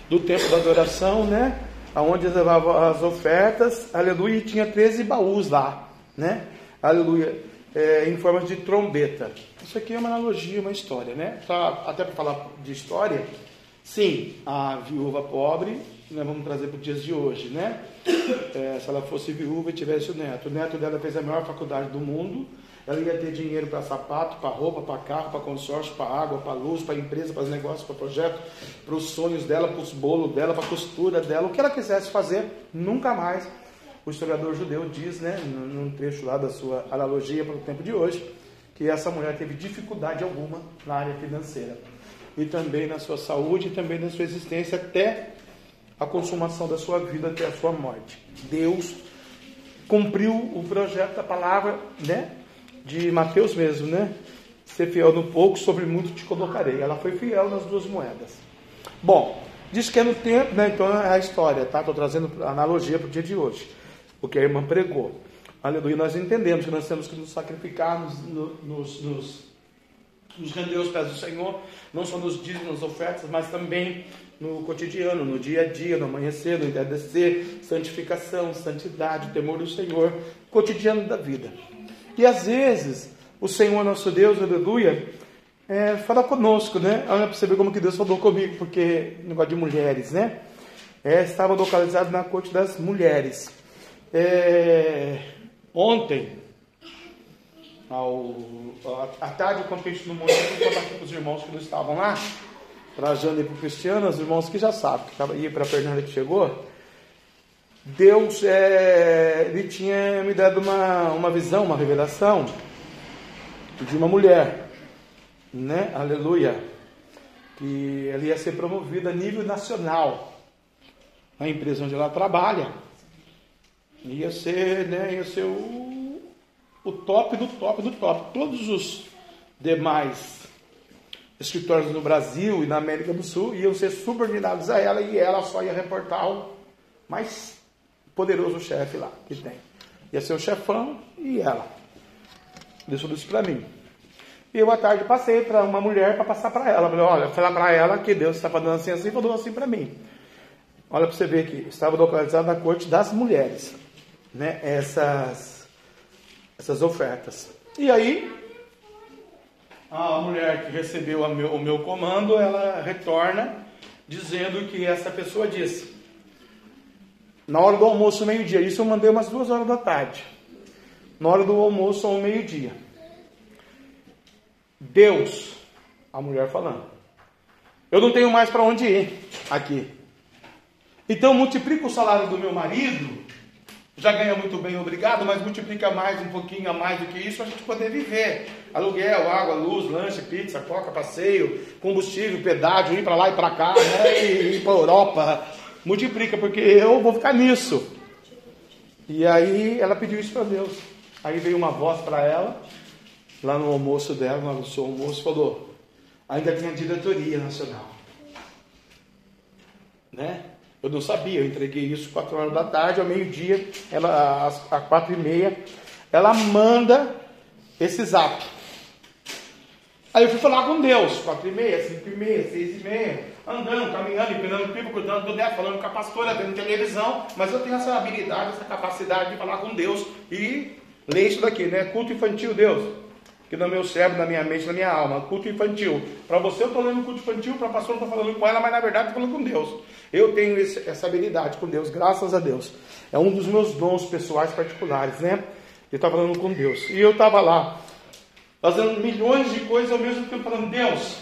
do tempo da adoração, né? Onde levavam as ofertas, aleluia, e tinha 13 baús lá, né? Aleluia, é, em forma de trombeta. Isso aqui é uma analogia, uma história, né? Pra, até para falar de história, sim, a viúva pobre, vamos trazer para os dias de hoje, né? É, se ela fosse viúva e tivesse o neto, o neto dela fez a maior faculdade do mundo, ela ia ter dinheiro para sapato, para roupa, para carro, para consórcio, para água, para luz, para empresa, para os negócios, para projeto, para os sonhos dela, para os bolos dela, para a costura dela, o que ela quisesse fazer, nunca mais. O historiador judeu diz, né, num trecho lá da sua analogia para o tempo de hoje, que essa mulher teve dificuldade alguma na área financeira. E também na sua saúde, e também na sua existência, até a consumação da sua vida, até a sua morte. Deus cumpriu o projeto da palavra, né? de Mateus mesmo, né? Ser fiel no pouco, sobre muito te colocarei. Ela foi fiel nas duas moedas. Bom, diz que é no tempo, né? Então é a história, tá? Estou trazendo analogia para o dia de hoje. O que a irmã pregou. Aleluia. Nós entendemos que nós temos que nos sacrificar, nos, nos, nos, nos render aos pés do Senhor, não só nos dízimos, nas ofertas, mas também no cotidiano, no dia a dia, no amanhecer, no entardecer, santificação, santidade, temor do Senhor, cotidiano da vida. E às vezes, o Senhor nosso Deus, aleluia, é, fala conosco, né? Olha para você ver como que Deus falou comigo, porque negócio de mulheres, né? É, estava localizado na corte das mulheres. É, ontem, ao, à tarde, quando a gente no monte, eu contar para os irmãos que não estavam lá, e para o Cristiano, os irmãos que já sabem, que aí para a Fernanda que chegou. Deus é, ele tinha me dado uma, uma visão, uma revelação de uma mulher, né? Aleluia. Que ela ia ser promovida a nível nacional. A empresa onde ela trabalha ia ser, né, ia ser o, o top do top do top. Todos os demais escritórios no Brasil e na América do Sul iam ser subordinados a ela e ela só ia reportar o mais poderoso chefe lá que tem. Ia ser o chefão e ela. Deixou isso para mim. E eu à tarde passei para uma mulher para passar para ela. Falei, olha, falar para ela que Deus está falando assim assim, falou assim para mim. Olha para você ver que estava localizado na corte das mulheres, né? Essas essas ofertas. E aí a mulher que recebeu o meu comando, ela retorna dizendo que essa pessoa disse: na hora do almoço, meio-dia. Isso eu mandei umas duas horas da tarde. Na hora do almoço, ao meio-dia. Deus, a mulher falando. Eu não tenho mais para onde ir aqui. Então multiplica o salário do meu marido. Já ganha muito bem, obrigado, mas multiplica mais um pouquinho a mais do que isso, a gente poder viver. Aluguel, água, luz, lanche, pizza, coca, passeio, combustível, pedágio, ir para lá e para cá, né? e ir para Europa, multiplica, porque eu vou ficar nisso. E aí ela pediu isso para Deus. Aí veio uma voz para ela, lá no almoço dela, no seu almoço, falou: ainda tem a diretoria nacional. Né? Eu não sabia, eu entreguei isso quatro horas da tarde, ao meio-dia, ela às, às e meia, ela manda esse zap. Aí eu fui falar com Deus, quatro e meia, cinco e meia, seis e meia, andando, caminhando, empinando pipa, cuidando do neto, falando com a pastora, vendo televisão, mas eu tenho essa habilidade, essa capacidade de falar com Deus e ler isso daqui, né? Culto infantil, Deus, que no meu cérebro, na minha mente, na minha alma, culto infantil. Para você eu estou lendo culto infantil, para a pastora eu estou falando com ela, mas na verdade estou falando com Deus. Eu tenho essa habilidade com Deus, graças a Deus. É um dos meus dons pessoais particulares, né? Eu estava falando com Deus. E eu estava lá, fazendo milhões de coisas ao mesmo tempo, falando, Deus,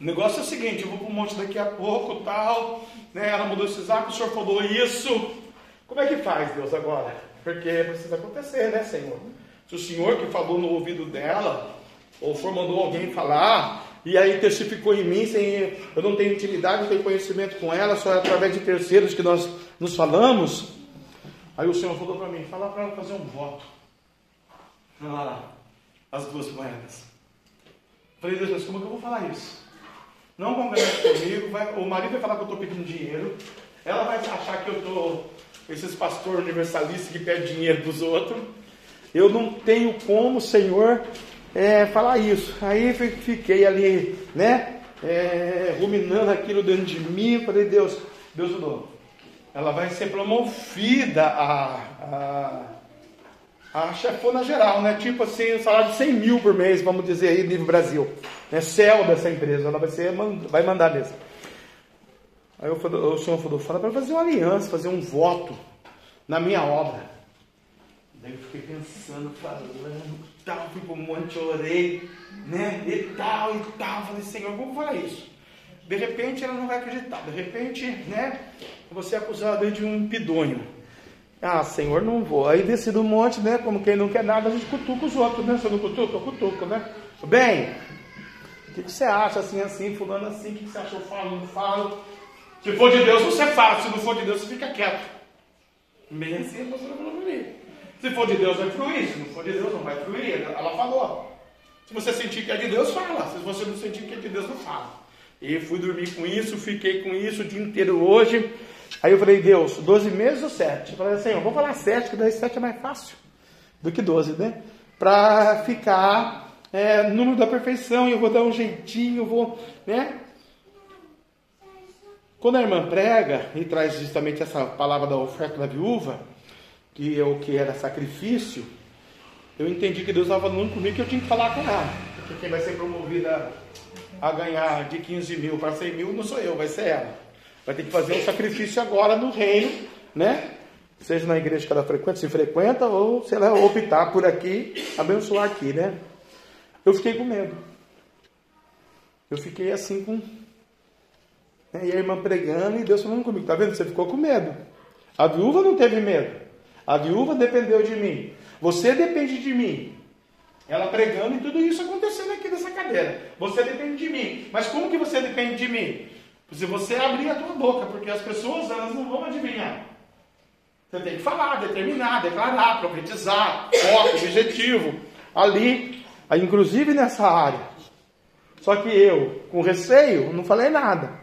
o negócio é o seguinte, eu vou para um monte daqui a pouco, tal, né? Ela mudou esse zap, o senhor falou isso. Como é que faz, Deus, agora? Porque precisa acontecer, né, Senhor? Se o senhor que falou no ouvido dela, ou for mandou alguém falar, e aí testificou em mim, sem eu não tenho intimidade, não tenho conhecimento com ela, só é através de terceiros que nós nos falamos. Aí o Senhor falou para mim, fala para ela fazer um voto. Olha lá, as duas moedas. Falei, Deus, como que eu vou falar isso? Não converse comigo, vai, o marido vai falar que eu estou pedindo dinheiro, ela vai achar que eu estou, esses pastores universalistas que pedem dinheiro dos outros. Eu não tenho como, Senhor, é, falar isso. Aí fiquei ali, né, é, ruminando aquilo dentro de mim. Falei, Deus, Deus mudou. Ela vai ser promovida a, a, a chefona geral, né? Tipo assim, um salário de 100 mil por mês, vamos dizer aí, nível Brasil. Né? Céu dessa empresa, ela vai, ser, vai mandar mesmo. Aí eu, o senhor falou, fala para fazer uma aliança, fazer um voto na minha obra. Daí eu fiquei pensando, falando, tal, fui o monte, orei, né? E tal, e tal. Falei, Senhor, como falar isso? De repente ela não vai acreditar. De repente, né? Você é acusado de um pidonho. Ah, Senhor, não vou. Aí desci do monte, né? Como quem não quer nada, a gente cutuca os outros, né? Você não cutuca? Eu cutuco, né? Bem, o que, que você acha assim, assim, fulano assim? O que, que você acha? Eu falo, não falo. Se for de Deus, você fala. Se não for de Deus, você fica quieto. Bem assim, a pastora falou. Se for de Deus, vai fluir. Se não for de Deus, não vai fluir. Ela falou. Se você sentir que é de Deus, fala. Se você não sentir que é de Deus, não fala. E fui dormir com isso, fiquei com isso o dia inteiro hoje. Aí eu falei, Deus, 12 meses ou 7? Eu falei assim, eu vou falar 7, que daí 7 é mais fácil do que 12, né? Para ficar é, número da perfeição, eu vou dar um jeitinho, eu vou, né? Quando a irmã prega e traz justamente essa palavra da oferta da viúva, que é o que era sacrifício, eu entendi que Deus estava falando comigo que eu tinha que falar com ela. Porque quem vai ser promovida a ganhar de 15 mil para 100 mil não sou eu, vai ser ela. Vai ter que fazer um sacrifício agora no reino, né? Seja na igreja que ela frequenta, se frequenta, ou se ela optar por aqui, abençoar aqui, né? Eu fiquei com medo. Eu fiquei assim com. Né? E a irmã pregando e Deus falando comigo, tá vendo? Você ficou com medo. A viúva não teve medo. A viúva dependeu de mim. Você depende de mim. Ela pregando e tudo isso acontecendo aqui nessa cadeira. Você depende de mim. Mas como que você depende de mim? Se você abrir a tua boca, porque as pessoas elas não vão adivinhar. Você tem que falar, determinar, declarar, profetizar, foco, objetivo. Ali, inclusive nessa área. Só que eu, com receio, não falei nada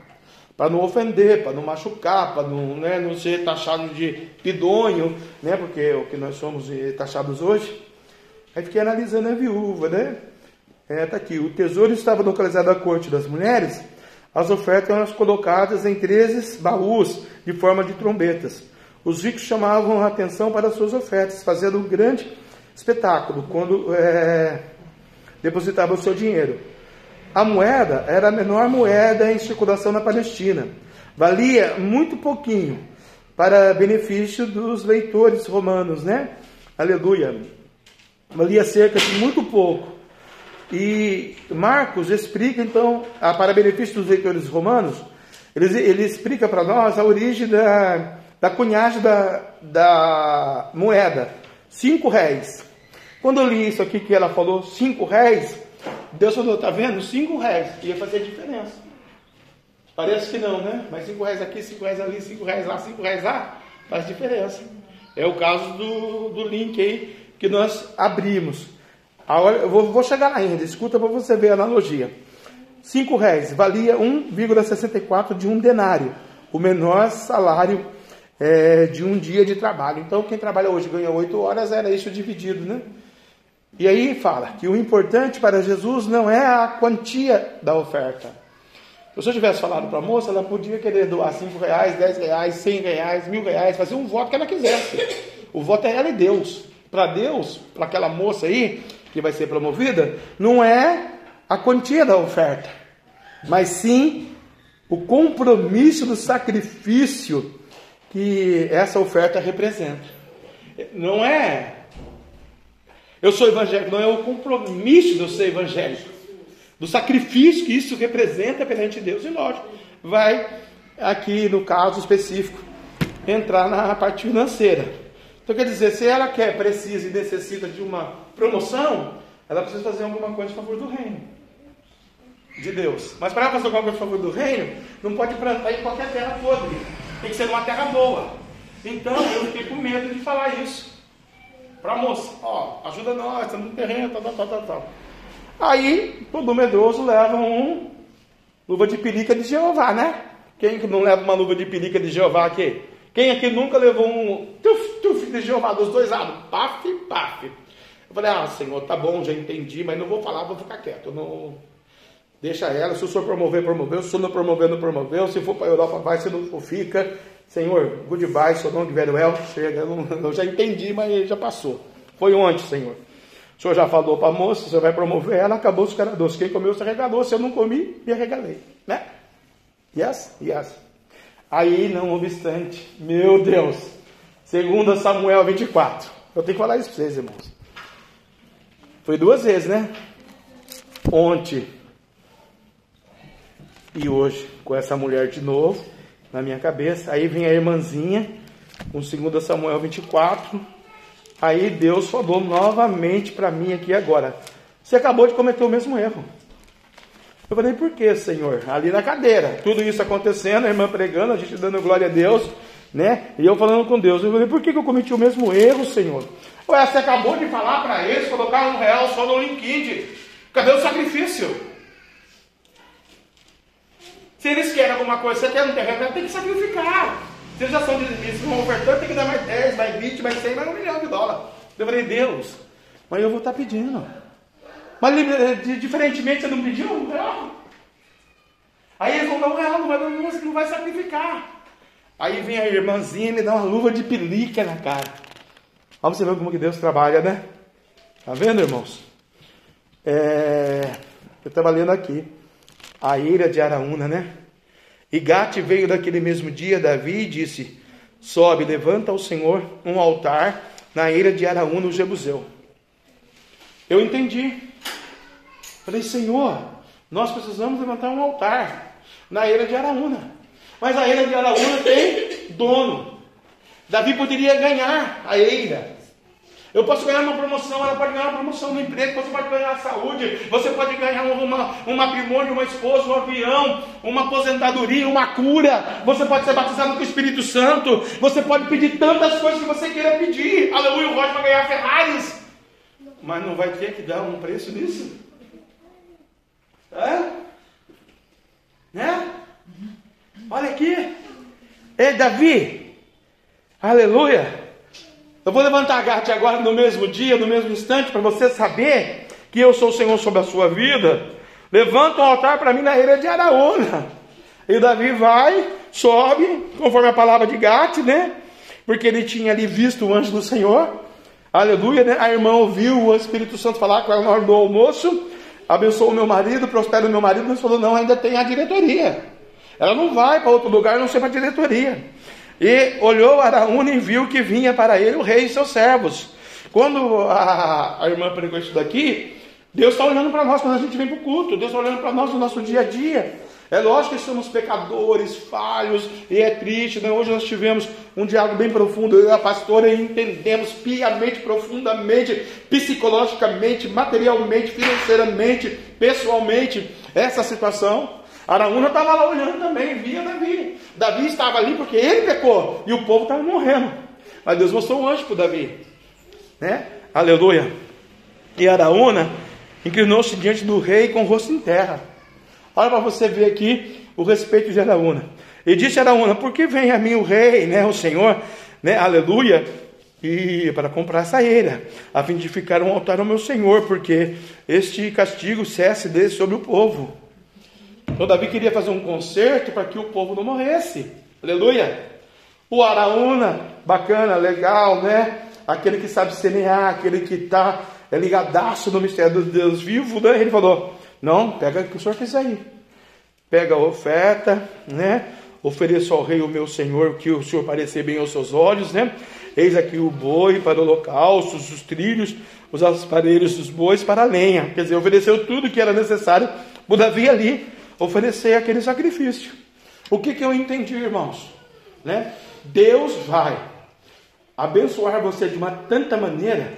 para não ofender, para não machucar, para não, né, não ser taxado de pidonho, né, porque é o que nós somos eh, taxados hoje. Aí fiquei analisando a viúva, né? É, tá aqui. O tesouro estava localizado à corte das mulheres. As ofertas eram colocadas em 13 baús de forma de trombetas. Os ricos chamavam a atenção para as suas ofertas, fazendo um grande espetáculo quando é, depositavam o seu dinheiro. A moeda era a menor moeda em circulação na Palestina. Valia muito pouquinho para benefício dos leitores romanos, né? Aleluia. Valia cerca de muito pouco. E Marcos explica então, para benefício dos leitores romanos, ele, ele explica para nós a origem da, da cunhagem da, da moeda, cinco réis. Quando eu li isso aqui que ela falou cinco réis, Deus falou, tá vendo? Cinco reais ia fazer diferença. Parece que não, né? Mas cinco reais aqui, cinco reais ali, cinco reais lá, cinco reais lá, faz diferença. É o caso do, do link aí que nós abrimos. Agora, eu vou, vou chegar lá ainda, escuta para você ver a analogia. Cinco reais valia 1,64 de um denário, o menor salário é, de um dia de trabalho. Então, quem trabalha hoje ganha oito horas, era isso dividido, né? E aí fala que o importante para Jesus não é a quantia da oferta. Se eu tivesse falado para a moça, ela podia querer doar 5 reais, 10 reais, 100 reais, mil reais, fazer um voto que ela quisesse. O voto é ela e Deus. Para Deus, para aquela moça aí, que vai ser promovida, não é a quantia da oferta, mas sim o compromisso do sacrifício que essa oferta representa. Não é. Eu sou evangélico, não é o compromisso de eu ser evangélico, do sacrifício que isso representa perante Deus. E lógico, vai aqui no caso específico entrar na parte financeira. Então quer dizer, se ela quer, precisa e necessita de uma promoção, ela precisa fazer alguma coisa a favor do reino de Deus. Mas para ela fazer alguma coisa a favor do reino, não pode plantar em qualquer terra podre. Tem que ser numa terra boa. Então eu fiquei com medo de falar isso. Para a moça, ó, ajuda nós, estamos no terreno, tal, tal, tal, tal. Aí, todo medroso leva um luva de pelica de Jeová, né? Quem que não leva uma luva de pelica de Jeová aqui? Quem aqui nunca levou um tuf, tuf de Jeová dos dois lados? Paf, paf. Eu falei, ah, Senhor, tá bom, já entendi, mas não vou falar, vou ficar quieto. Não... Deixa ela, se o Senhor promover, promoveu, se o Senhor não promover, não promoveu, se for para a Europa, vai, se não for, fica. Senhor, goodbye, seu nome de Veruel, chega, não, <laughs> eu já entendi, mas já passou. Foi ontem, Senhor. O Senhor já falou para a moça, Senhor vai promover ela, acabou os caras doce. Quem comeu se arregalou, se eu não comi, me arregalei. Né? Yes? Yes. Aí, não obstante, meu Deus, segundo Samuel 24. Eu tenho que falar isso para vocês, irmãos. Foi duas vezes, né? Ontem e hoje, com essa mulher de novo na minha cabeça. Aí vem a irmãzinha, com 2 Samuel 24. Aí Deus falou novamente para mim aqui agora. Você acabou de cometer o mesmo erro. Eu falei, por que, Senhor? Ali na cadeira, tudo isso acontecendo, a irmã pregando, a gente dando glória a Deus, né? E eu falando com Deus. Eu falei, por que, que eu cometi o mesmo erro, Senhor? Ué, você acabou de falar para eles colocar um real só no LinkedIn. Cadê o sacrifício? Se eles querem alguma coisa, você quer um terreno, tem que sacrificar. Se eles já são dizimistas, vão ofertando, tem que dar mais 10, mais 20, mais 100, mais um milhão de dólares. Eu falei, Deus, mas eu vou estar pedindo. Mas diferentemente você não pediu um real. Aí eles vão dar um real, não vai, não vai sacrificar. Aí vem a irmãzinha e me dá uma luva de pelica na cara. Olha você ver como que Deus trabalha, né? Tá vendo, irmãos? É... Eu estava lendo aqui. A ira de Araúna, né? E Gate veio daquele mesmo dia, Davi, e disse: Sobe, levanta ao Senhor um altar na ira de Araúna, o Jebuseu. Eu entendi. Falei, Senhor, nós precisamos levantar um altar na era de Araúna. Mas a era de Araúna tem dono. Davi poderia ganhar a eira. Eu posso ganhar uma promoção, ela pode ganhar uma promoção no emprego, você pode ganhar saúde, você pode ganhar uma, um matrimônio, uma esposa, um avião, uma aposentadoria, uma cura, você pode ser batizado com o Espírito Santo, você pode pedir tantas coisas que você queira pedir. Aleluia, o Roger vai ganhar Ferraris. Mas não vai ter que dar um preço nisso? É? Né? Olha aqui. Ei, Davi. Aleluia. Eu vou levantar a gata agora no mesmo dia, no mesmo instante, para você saber que eu sou o Senhor sobre a sua vida. Levanta um altar para mim na ilha de Araúna. E Davi vai, sobe, conforme a palavra de Gate, né? Porque ele tinha ali visto o anjo do Senhor. Aleluia, né? A irmã ouviu o Espírito Santo falar com ela na hora do almoço abençoa o meu marido, prospera o meu marido, mas falou, não, ainda tem a diretoria. Ela não vai para outro lugar, não sei para a diretoria. E olhou Araúna e viu que vinha para ele o rei e seus servos. Quando a, a irmã pregou isso daqui, Deus está olhando para nós quando a gente vem para o culto, Deus está olhando para nós no nosso dia a dia. É lógico que somos pecadores, falhos, e é triste. Né? Hoje nós tivemos um diálogo bem profundo, eu e a pastora, e entendemos piamente, profundamente, psicologicamente, materialmente, financeiramente, pessoalmente, essa situação. Araúna estava lá olhando também, via Davi. Davi estava ali porque ele pecou, e o povo estava morrendo. Mas Deus mostrou um anjo para Davi. Né? Aleluia. E Araúna inclinou-se diante do rei com o rosto em terra. Olha para você ver aqui o respeito de Araúna. E disse Araúna: Por que vem a mim o rei, né, o Senhor, né, aleluia, e para comprar essa eira, a fim de ficar um altar ao meu Senhor, porque este castigo cesse dele sobre o povo. Então Davi queria fazer um concerto para que o povo não morresse. Aleluia! O Araúna, bacana, legal, né? Aquele que sabe semear, aquele que está é ligadaço no mistério do Deus vivo, né? Ele falou: Não, pega o que o senhor quiser aí. Pega a oferta, né? Ofereço ao rei o meu senhor, que o senhor parecer bem aos seus olhos, né? Eis aqui o boi para o holocausto, os trilhos, os aparelhos dos bois para a lenha. Quer dizer, ofereceu tudo que era necessário o Davi ali oferecer aquele sacrifício. O que, que eu entendi, irmãos? Né? Deus vai abençoar você de uma tanta maneira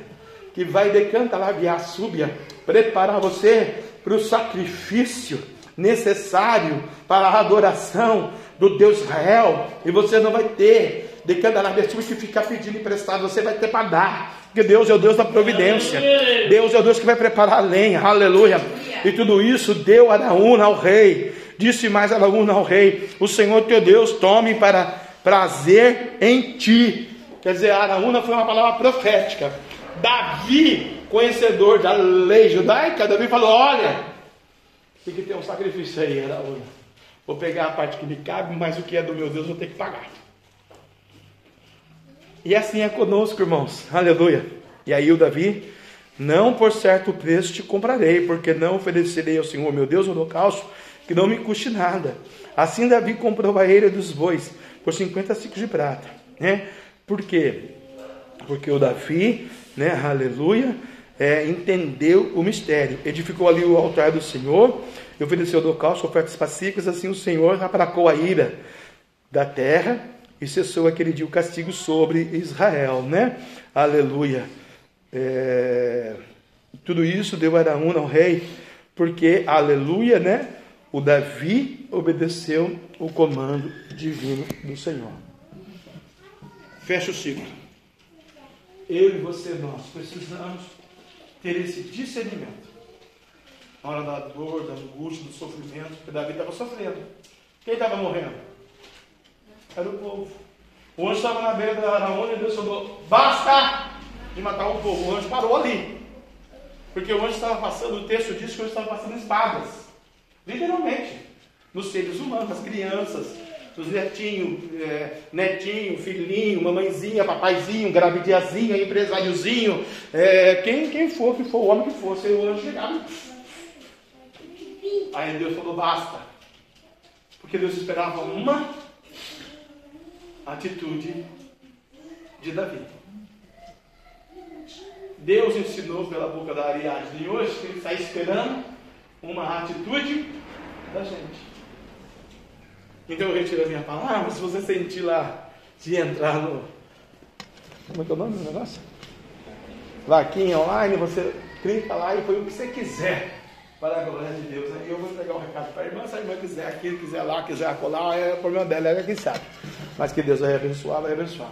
que vai decantar lá via súbia, preparar você para o sacrifício necessário para a adoração do Deus Israel, e você não vai ter de cada lábio que ficar pedindo emprestado, você vai ter para dar. Porque Deus é o Deus da providência. Deus é o Deus que vai preparar a lenha. Aleluia. E tudo isso deu Araúna ao rei. Disse mais Araúna ao rei: O Senhor teu Deus tome para prazer em ti. Quer dizer, Araúna foi uma palavra profética. Davi, conhecedor da lei judaica, Davi falou: Olha, tem que ter um sacrifício aí, Araúna. Vou pegar a parte que me cabe, mas o que é do meu Deus eu vou ter que pagar. E assim é conosco, irmãos. Aleluia. E aí o Davi, não por certo preço te comprarei, porque não oferecerei ao Senhor meu Deus o holocausto, que não me custe nada. Assim Davi comprou a eira dos bois por 50 ciclos de prata. Né? Por quê? Porque o Davi, né, aleluia, é, entendeu o mistério. Edificou ali o altar do Senhor, e ofereceu holocausto, ofertas pacíficas, assim o Senhor aplacou a ira da terra e cessou aquele dia o castigo sobre Israel, né? Aleluia. É, tudo isso deu Araúna ao rei, porque, aleluia, né? O Davi obedeceu o comando divino do Senhor. Fecha o ciclo. Eu e você, nós precisamos ter esse discernimento. Na hora da dor, da angústia, do sofrimento, porque Davi estava sofrendo. Quem estava morrendo? Era o povo. O anjo estava na beira da Araúna e Deus falou: basta de matar o povo. O anjo parou ali. Porque o anjo estava passando, o texto diz que o anjo estava passando espadas. Literalmente. Nos seres humanos, nas crianças, nos netinhos, é, netinho, filhinho, mamãezinha, papaizinho, gravidiazinha, empresáriozinho, é, quem, quem for, que for, o homem que fosse, o anjo chegava. Aí Deus falou, basta. Porque Deus esperava uma atitude de Davi. Deus ensinou pela boca da Ariadne hoje que ele está esperando uma atitude da gente. Então eu retiro a minha palavra. Se você sentir lá de entrar no. Como é que é o nome do negócio? Vaquinha online, você clica lá e põe o que você quiser para a glória de Deus. Aí eu vou entregar um recado para a irmã, se a irmã quiser aqui, quiser lá, quiser colar, é o problema dela, ela é quem sabe. Mas que Deus vai abençoar, vai abençoar.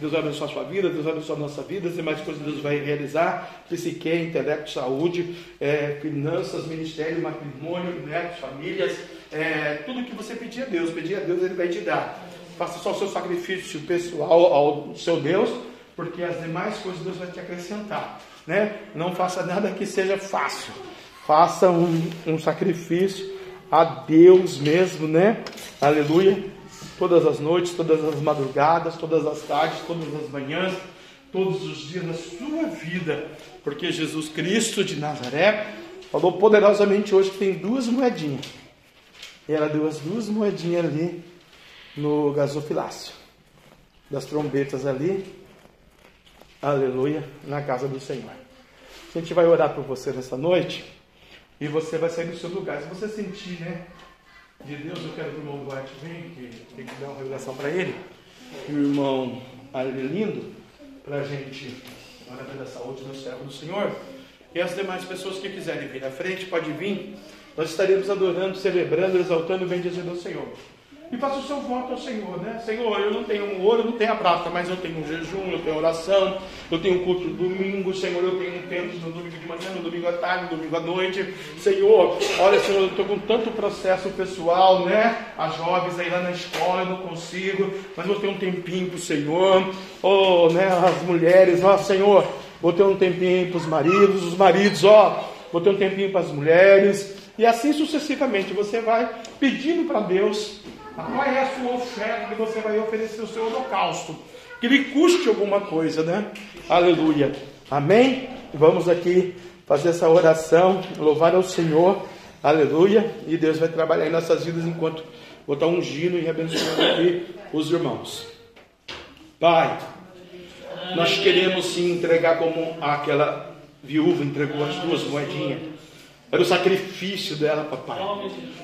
Deus vai abençoar a sua vida, Deus vai abençoar a nossa vida, as demais coisas Deus vai realizar, psique, intelecto, saúde, é, finanças, ministério, matrimônio, netos, famílias, é, tudo que você pedir a Deus, pedir a Deus, Ele vai te dar. Faça só o seu sacrifício pessoal ao seu Deus, porque as demais coisas Deus vai te acrescentar. Né? Não faça nada que seja fácil. Faça um, um sacrifício a Deus mesmo, né? Aleluia. Todas as noites, todas as madrugadas, todas as tardes, todas as manhãs, todos os dias da sua vida. Porque Jesus Cristo de Nazaré falou poderosamente hoje que tem duas moedinhas. E ela deu as duas moedinhas ali no gasofilácio. Das trombetas ali. Aleluia. Na casa do Senhor. A gente vai orar por você nessa noite. E você vai sair do seu lugar. Se você sentir, né? De Deus, eu quero que o irmão Duarte venha, que tem que dar uma revelação para ele. E o irmão Arlindo, para a gente orar pela saúde no servo do Senhor. E as demais pessoas que quiserem vir à frente, pode vir. Nós estaremos adorando, celebrando, exaltando o bem dizer do Senhor. E faça o seu voto ao Senhor, né? Senhor, eu não tenho ouro, eu não tenho a prata, mas eu tenho um jejum, eu tenho oração, eu tenho um culto no domingo, Senhor, eu tenho um tempo no domingo de manhã, no domingo à tarde, no domingo à noite. Senhor, olha, Senhor, eu estou com tanto processo pessoal, né? As jovens aí lá na escola, eu não consigo, mas vou ter um tempinho para o Senhor. Oh, né? As mulheres, ó, Senhor, vou ter um tempinho para os maridos, os maridos, ó, vou ter um tempinho para as mulheres. E assim sucessivamente, você vai pedindo para Deus qual é a sua oferta que você vai oferecer o seu holocausto? Que lhe custe alguma coisa, né? Aleluia. Amém? Vamos aqui fazer essa oração, louvar ao Senhor. Aleluia. E Deus vai trabalhar em nossas vidas enquanto vou estar ungindo e abençoando aqui os irmãos. Pai, nós queremos sim entregar como aquela viúva entregou as duas moedinhas. Era o sacrifício dela, papai.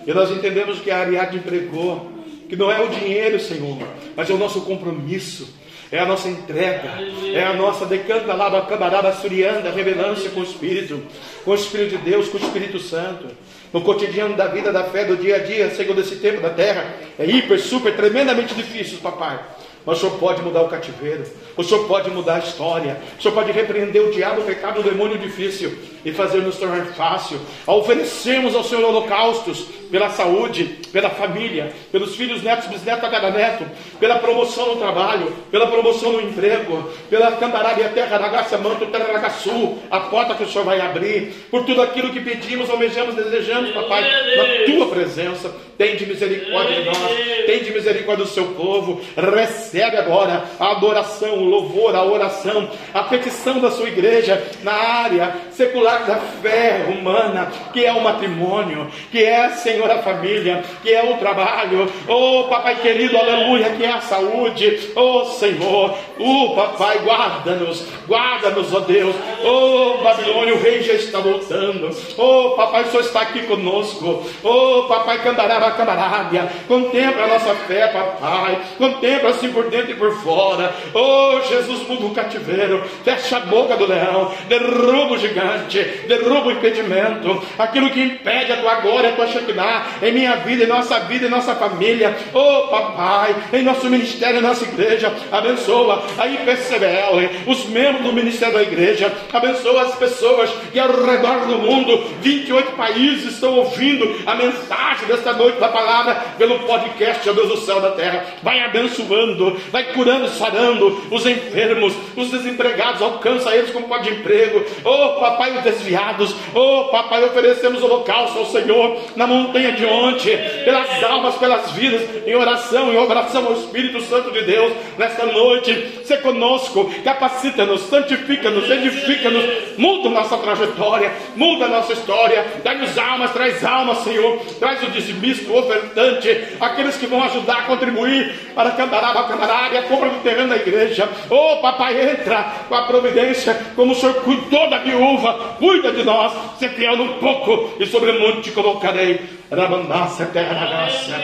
E nós entendemos que a Ariadne entregou que não é o dinheiro, Senhor, mas é o nosso compromisso, é a nossa entrega, é a nossa decanta lá, camarada surianda, revelância com o Espírito, com o Espírito de Deus, com o Espírito Santo. No cotidiano da vida, da fé, do dia a dia, Senhor, desse tempo da terra, é hiper, super, tremendamente difícil, papai. Mas o Senhor pode mudar o cativeiro, o Senhor pode mudar a história, o Senhor pode repreender o diabo, o pecado, o demônio difícil e fazer nos tornar fácil. Oferecemos ao Senhor holocaustos pela saúde, pela família, pelos filhos, netos, bisnetos, a cada neto, pela promoção no trabalho, pela promoção no emprego, pela candarabia, terra, ragaça, manto, terra, ragaçu, a porta que o Senhor vai abrir, por tudo aquilo que pedimos, almejamos, desejamos, papai, na tua presença. Tem de misericórdia de nós, tem de misericórdia do seu povo. Recebe agora a adoração, o louvor, a oração, a petição da sua igreja na área secular da fé humana, que é o matrimônio, que é, Senhor, a família, que é o trabalho. Oh, papai querido, aleluia, que é a saúde. Oh, Senhor, oh, papai, guarda-nos, guarda-nos, ó oh Deus. Oh, Babilônia, o rei já está voltando. Oh, papai, o Senhor está aqui conosco. Oh, papai, cantará Camarábia, contempla a nossa fé, papai, contempla-se por dentro e por fora. Oh, Jesus, muda o cativeiro, fecha a boca do leão, derruba o gigante, derruba o impedimento, aquilo que impede a tua glória, a tua Shekinah, em minha vida, em nossa vida, em nossa família. Oh, papai, em nosso ministério, em nossa igreja, abençoa a IPCBL, os membros do ministério da igreja, abençoa as pessoas que ao redor do mundo, 28 países estão ouvindo a mensagem desta noite da palavra pelo podcast, ó Deus do céu da terra. Vai abençoando, vai curando, sarando os enfermos, os desempregados, alcança eles com pode emprego. Oh, papai, os desviados. Oh, papai, oferecemos holocausto ao Senhor na montanha de ontem, pelas almas, pelas vidas, em oração, em oração ao Espírito Santo de Deus, nesta noite. Se conosco, capacita-nos, santifica-nos, edifica-nos, muda nossa trajetória, muda nossa história, dá-nos almas, traz almas, Senhor, traz o dizimista, o ofertante, aqueles que vão ajudar a contribuir para Candaraba, área, compra do terreno da igreja. Ô oh, papai, entra com a providência, como o Senhor cuidou da viúva, cuida de nós, se fiel um pouco, e sobre muito te colocarei. Rabandácia, terra da graça,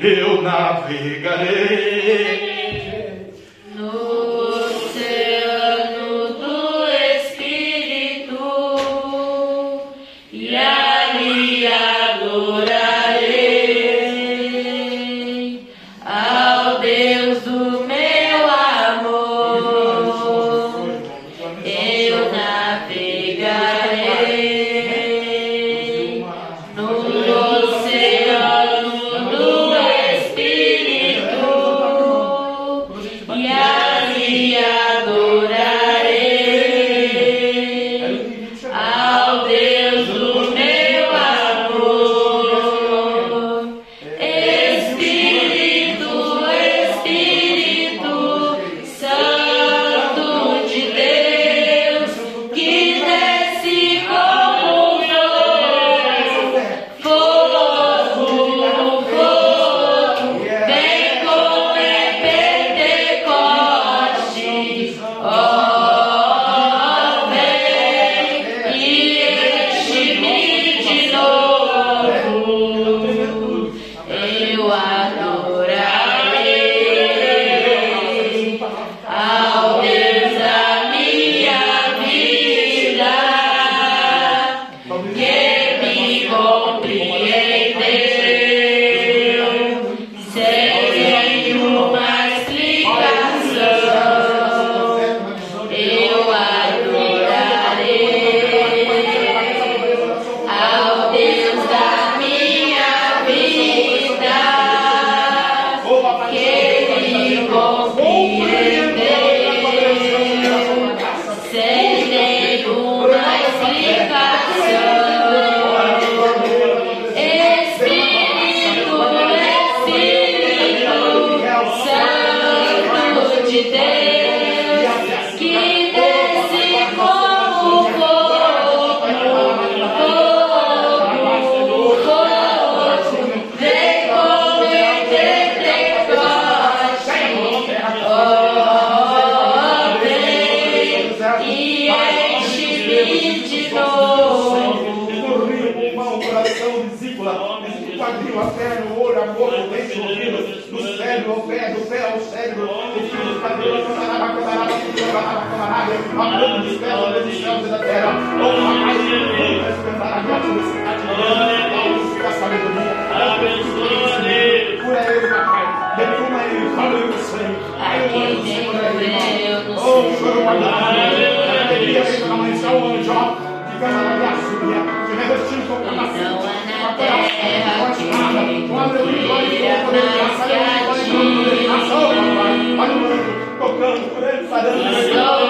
eu navegarei. No oceano do Espírito, e ali adorar. rir de novo. No rio, pulmão, coração, vesícula, quadril, a perna, o olho, a boca, o dente, o ouvido, o cérebro, o pé, do pé ao cérebro, o fio, o cabelo, o canaraba, o canaraba, o canaraba, o canaraba, a boca dos céus, a dos céus e da terra, todo o mais de o respeitar o minha o a sabedoria, a o cura ele na o sangue. Aqui tem eu no Oh, choro, papai. Alegria, ele vai amanhecer o anjo, cantaraba, a subia. De revestindo com capacete. há na terra quem queira mais que a ti. Tocando por ele, sarando. Estou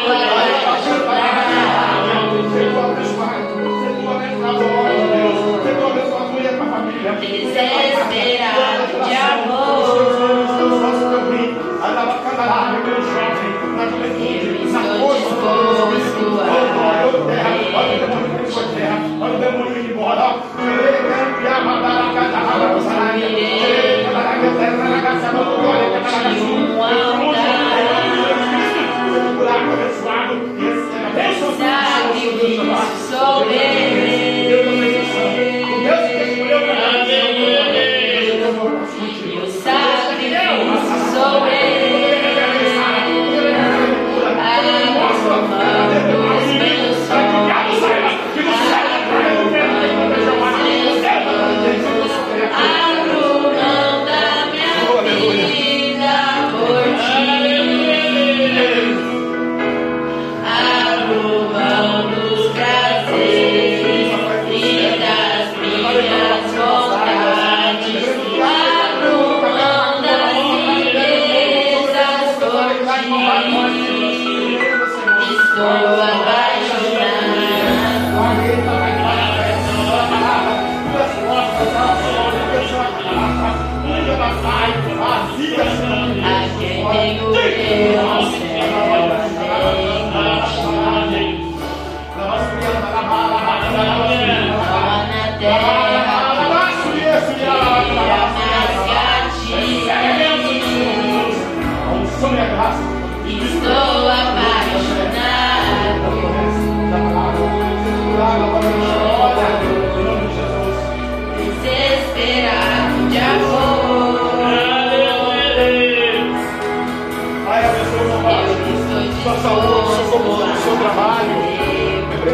Desesperado de amor. Eu estou disposto a um sacrifício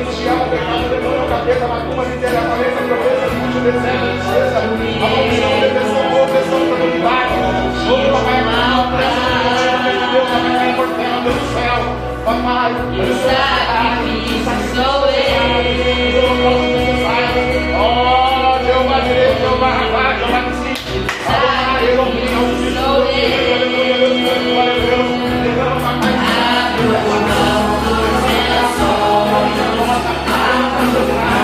Que ela pecado, demônio, capeta, macumba, miséria, cabeça, pobreza, luta, deserto, tristeza. A maldição, depressão, opressão, comunidade. Todo papai, mal, Deus, papai, por terra, Deus do céu. Papai, E o sacrifício sou eu. Oh, Jeová direito, Jeová rapaz, Jeová que sim. Sacrifício sou eu. Abro mão sonhos. Abro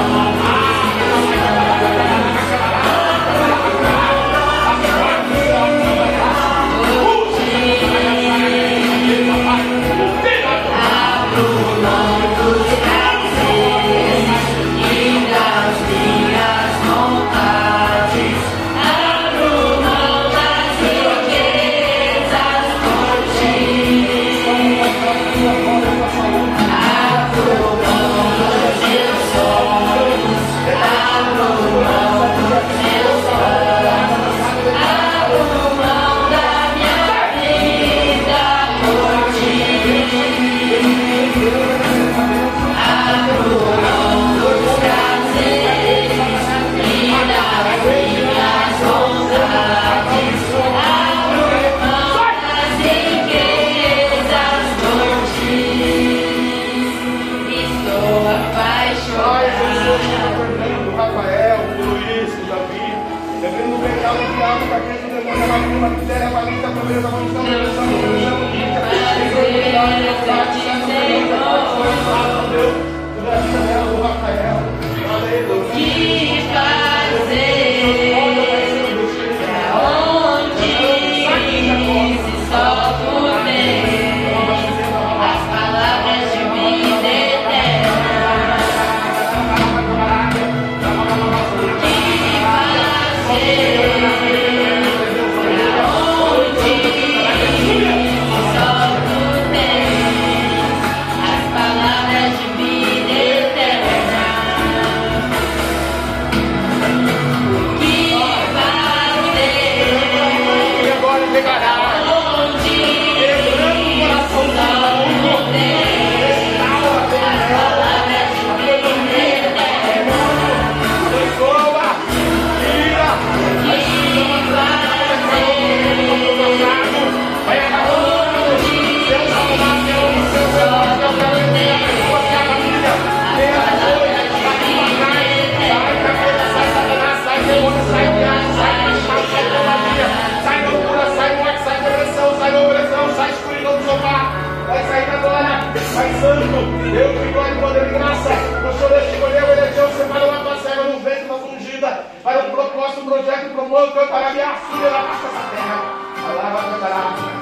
Deus te glória, poder e graça. O Senhor escolheu, elegeu, separou a parcela no vento, das ungidas para o propósito, o projeto, o promove, para a minha filha na nossa terra. A palavra cantará.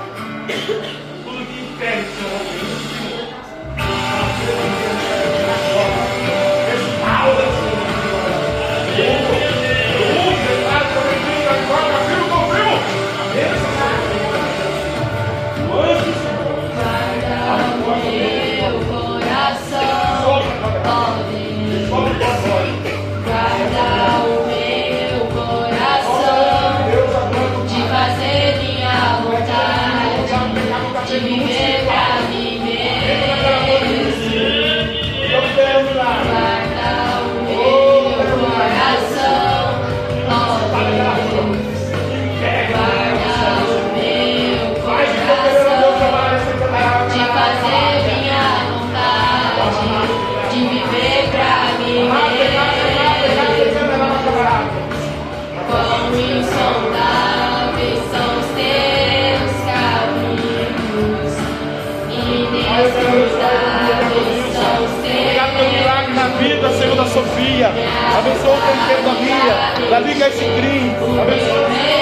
Sofia, abençoa o canteiro da Bia, da Liga Esse Abençoa. o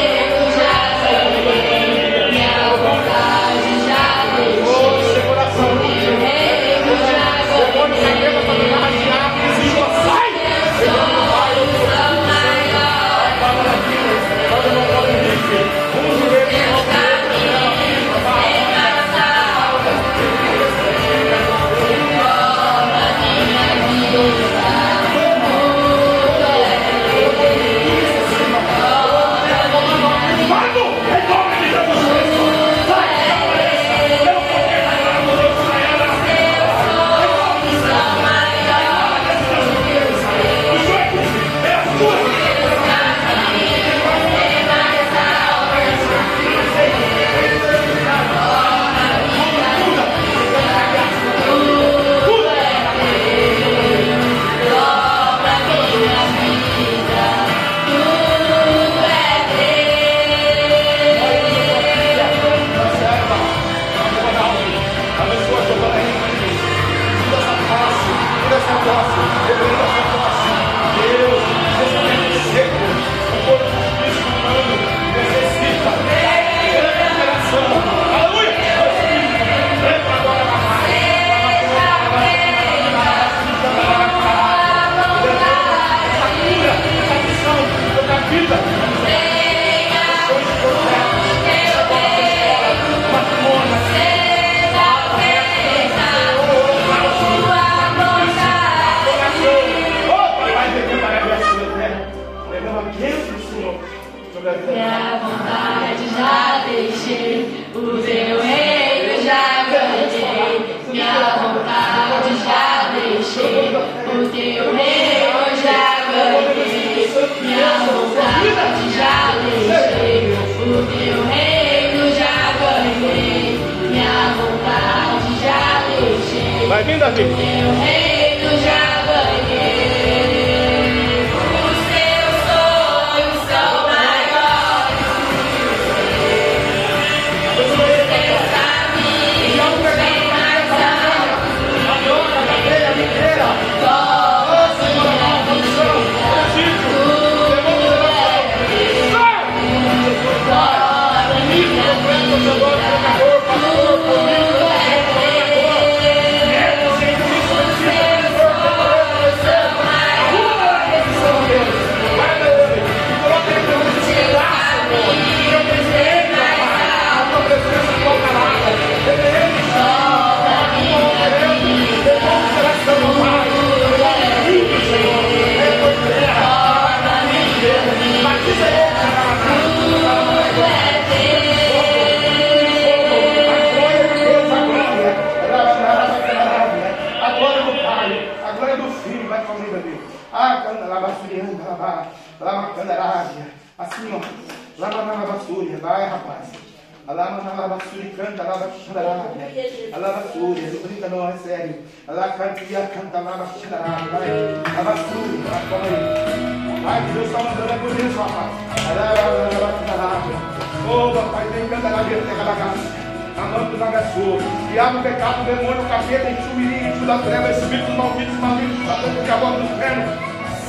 Nagaçu. Diabo, pecado, demônio, capeta, enxumirim, enxu da treva, espíritos malditos, malignos, satânicos, diabólicos do inferno.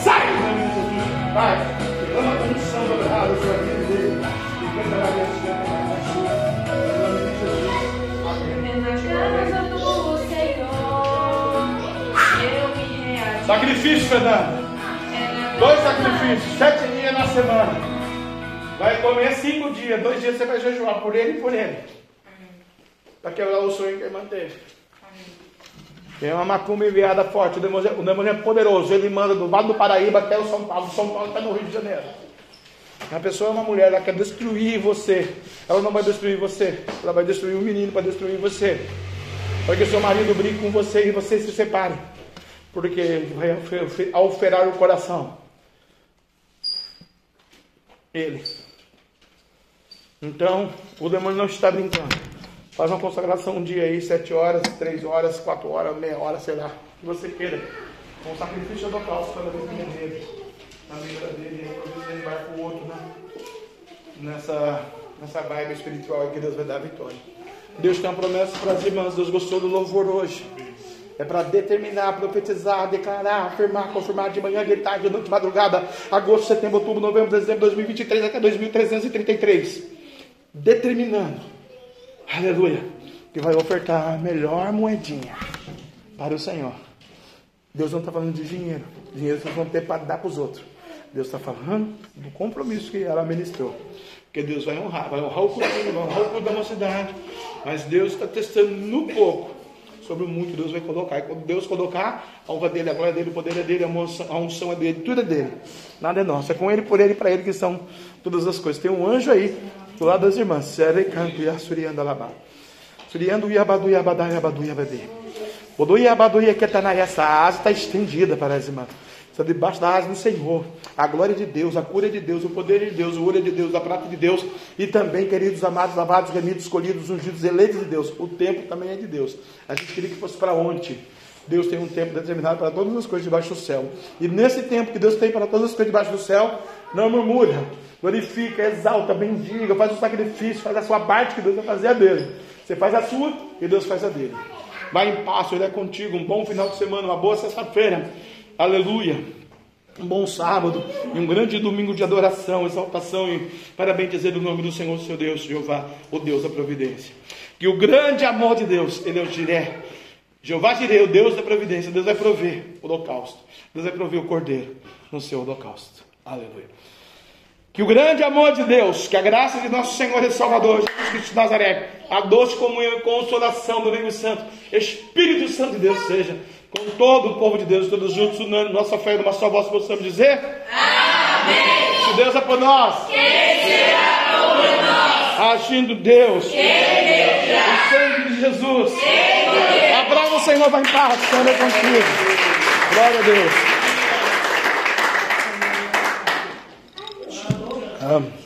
Sai, em nome de Jesus. Vai. Ama com unção dobrada sobre a vida dele. E cantará a minha Em nome de Jesus. Amém. Na do. Sacrifício, Fernando. Dois sacrifícios, sete dias na semana. Vai comer cinco dias, dois dias você vai jejuar por ele e por ele. Para quebrar o sonho que ele manteve. Tem uma macumba enviada forte, o demônio, o demônio é poderoso, ele manda do Vale do Paraíba até o São Paulo, São Paulo está no Rio de Janeiro. A pessoa é uma mulher, ela quer destruir você. Ela não vai destruir você, ela vai destruir o menino para destruir você. Porque seu marido briga com você e você se separe. Porque vai alferar o coração. Ele. Então, o demônio não está brincando. Faz uma consagração um dia aí, sete horas, três horas, quatro horas, meia hora, sei lá, que você queira. Com sacrifício do calço cada vez que dele. Na vida dele, aí, ele vai para o outro, né? Nessa, nessa vibe espiritual que Deus vai dar a vitória. Deus tem uma promessa para as irmãs. Deus gostou do louvor hoje. É para determinar, profetizar, declarar, afirmar, confirmar de manhã, de tarde, de noite, de madrugada, agosto, setembro, outubro, novembro, dezembro de 2023 até 2333 determinando, aleluia, que vai ofertar a melhor moedinha para o Senhor. Deus não está falando de dinheiro, dinheiro vocês vão ter para dar para os outros. Deus está falando do compromisso que ela ministrou. Porque Deus vai honrar, vai honrar o culto, vai honrar o culto da mocidade. Mas Deus está testando no pouco sobre o muito Deus vai colocar. E quando Deus colocar, a honra dele, a glória dele, o poder é dele, a unção é dele, tudo é dele. Nada é nosso. É com ele, por ele e para ele que são todas as coisas. Tem um anjo aí do das irmãs. Sere canto e assurianda labá. Suriando iabadu iabadá iabadu iabadê. Odo iabadu iaquetanai. Essa asa está estendida para as irmãs. Está debaixo da asa do Senhor. A glória de Deus, a cura de Deus, o poder de Deus, o olho de Deus, a prata de Deus. E também, queridos amados, lavados, remidos, escolhidos, ungidos, eleitos de Deus. O tempo também é de Deus. A gente queria que fosse para ontem. Deus tem um tempo determinado para todas as coisas debaixo do céu. E nesse tempo que Deus tem para todas as coisas debaixo do céu, não murmura, glorifica, exalta, bendiga, faz o sacrifício, faz a sua parte que Deus vai fazer a dele. Você faz a sua e Deus faz a dele. Vai em paz, Ele é contigo. Um bom final de semana, uma boa sexta-feira. Aleluia. Um bom sábado e um grande domingo de adoração, exaltação e parabéns dizer o nome do Senhor, seu Deus, Jeová, o Deus da providência. Que o grande amor de Deus, Ele é o Jiré. Jeová Jiré, o Deus da providência, Deus vai prover o holocausto. Deus vai prover o cordeiro no seu holocausto. Aleluia. Que o grande amor de Deus, que a graça de nosso Senhor e Salvador, Jesus Cristo de Nazaré, a doce comunhão e consolação do Domingo Santo, Espírito Santo de Deus seja com todo o povo de Deus, todos juntos, unando nossa fé numa só voz, possamos dizer: Amém. Se Deus é por nós, quem será por nós? Agindo Deus, quem o sangue de Jesus. Abraça o Senhor, vai em paz, Senhor é contigo. Glória a Deus. Amém.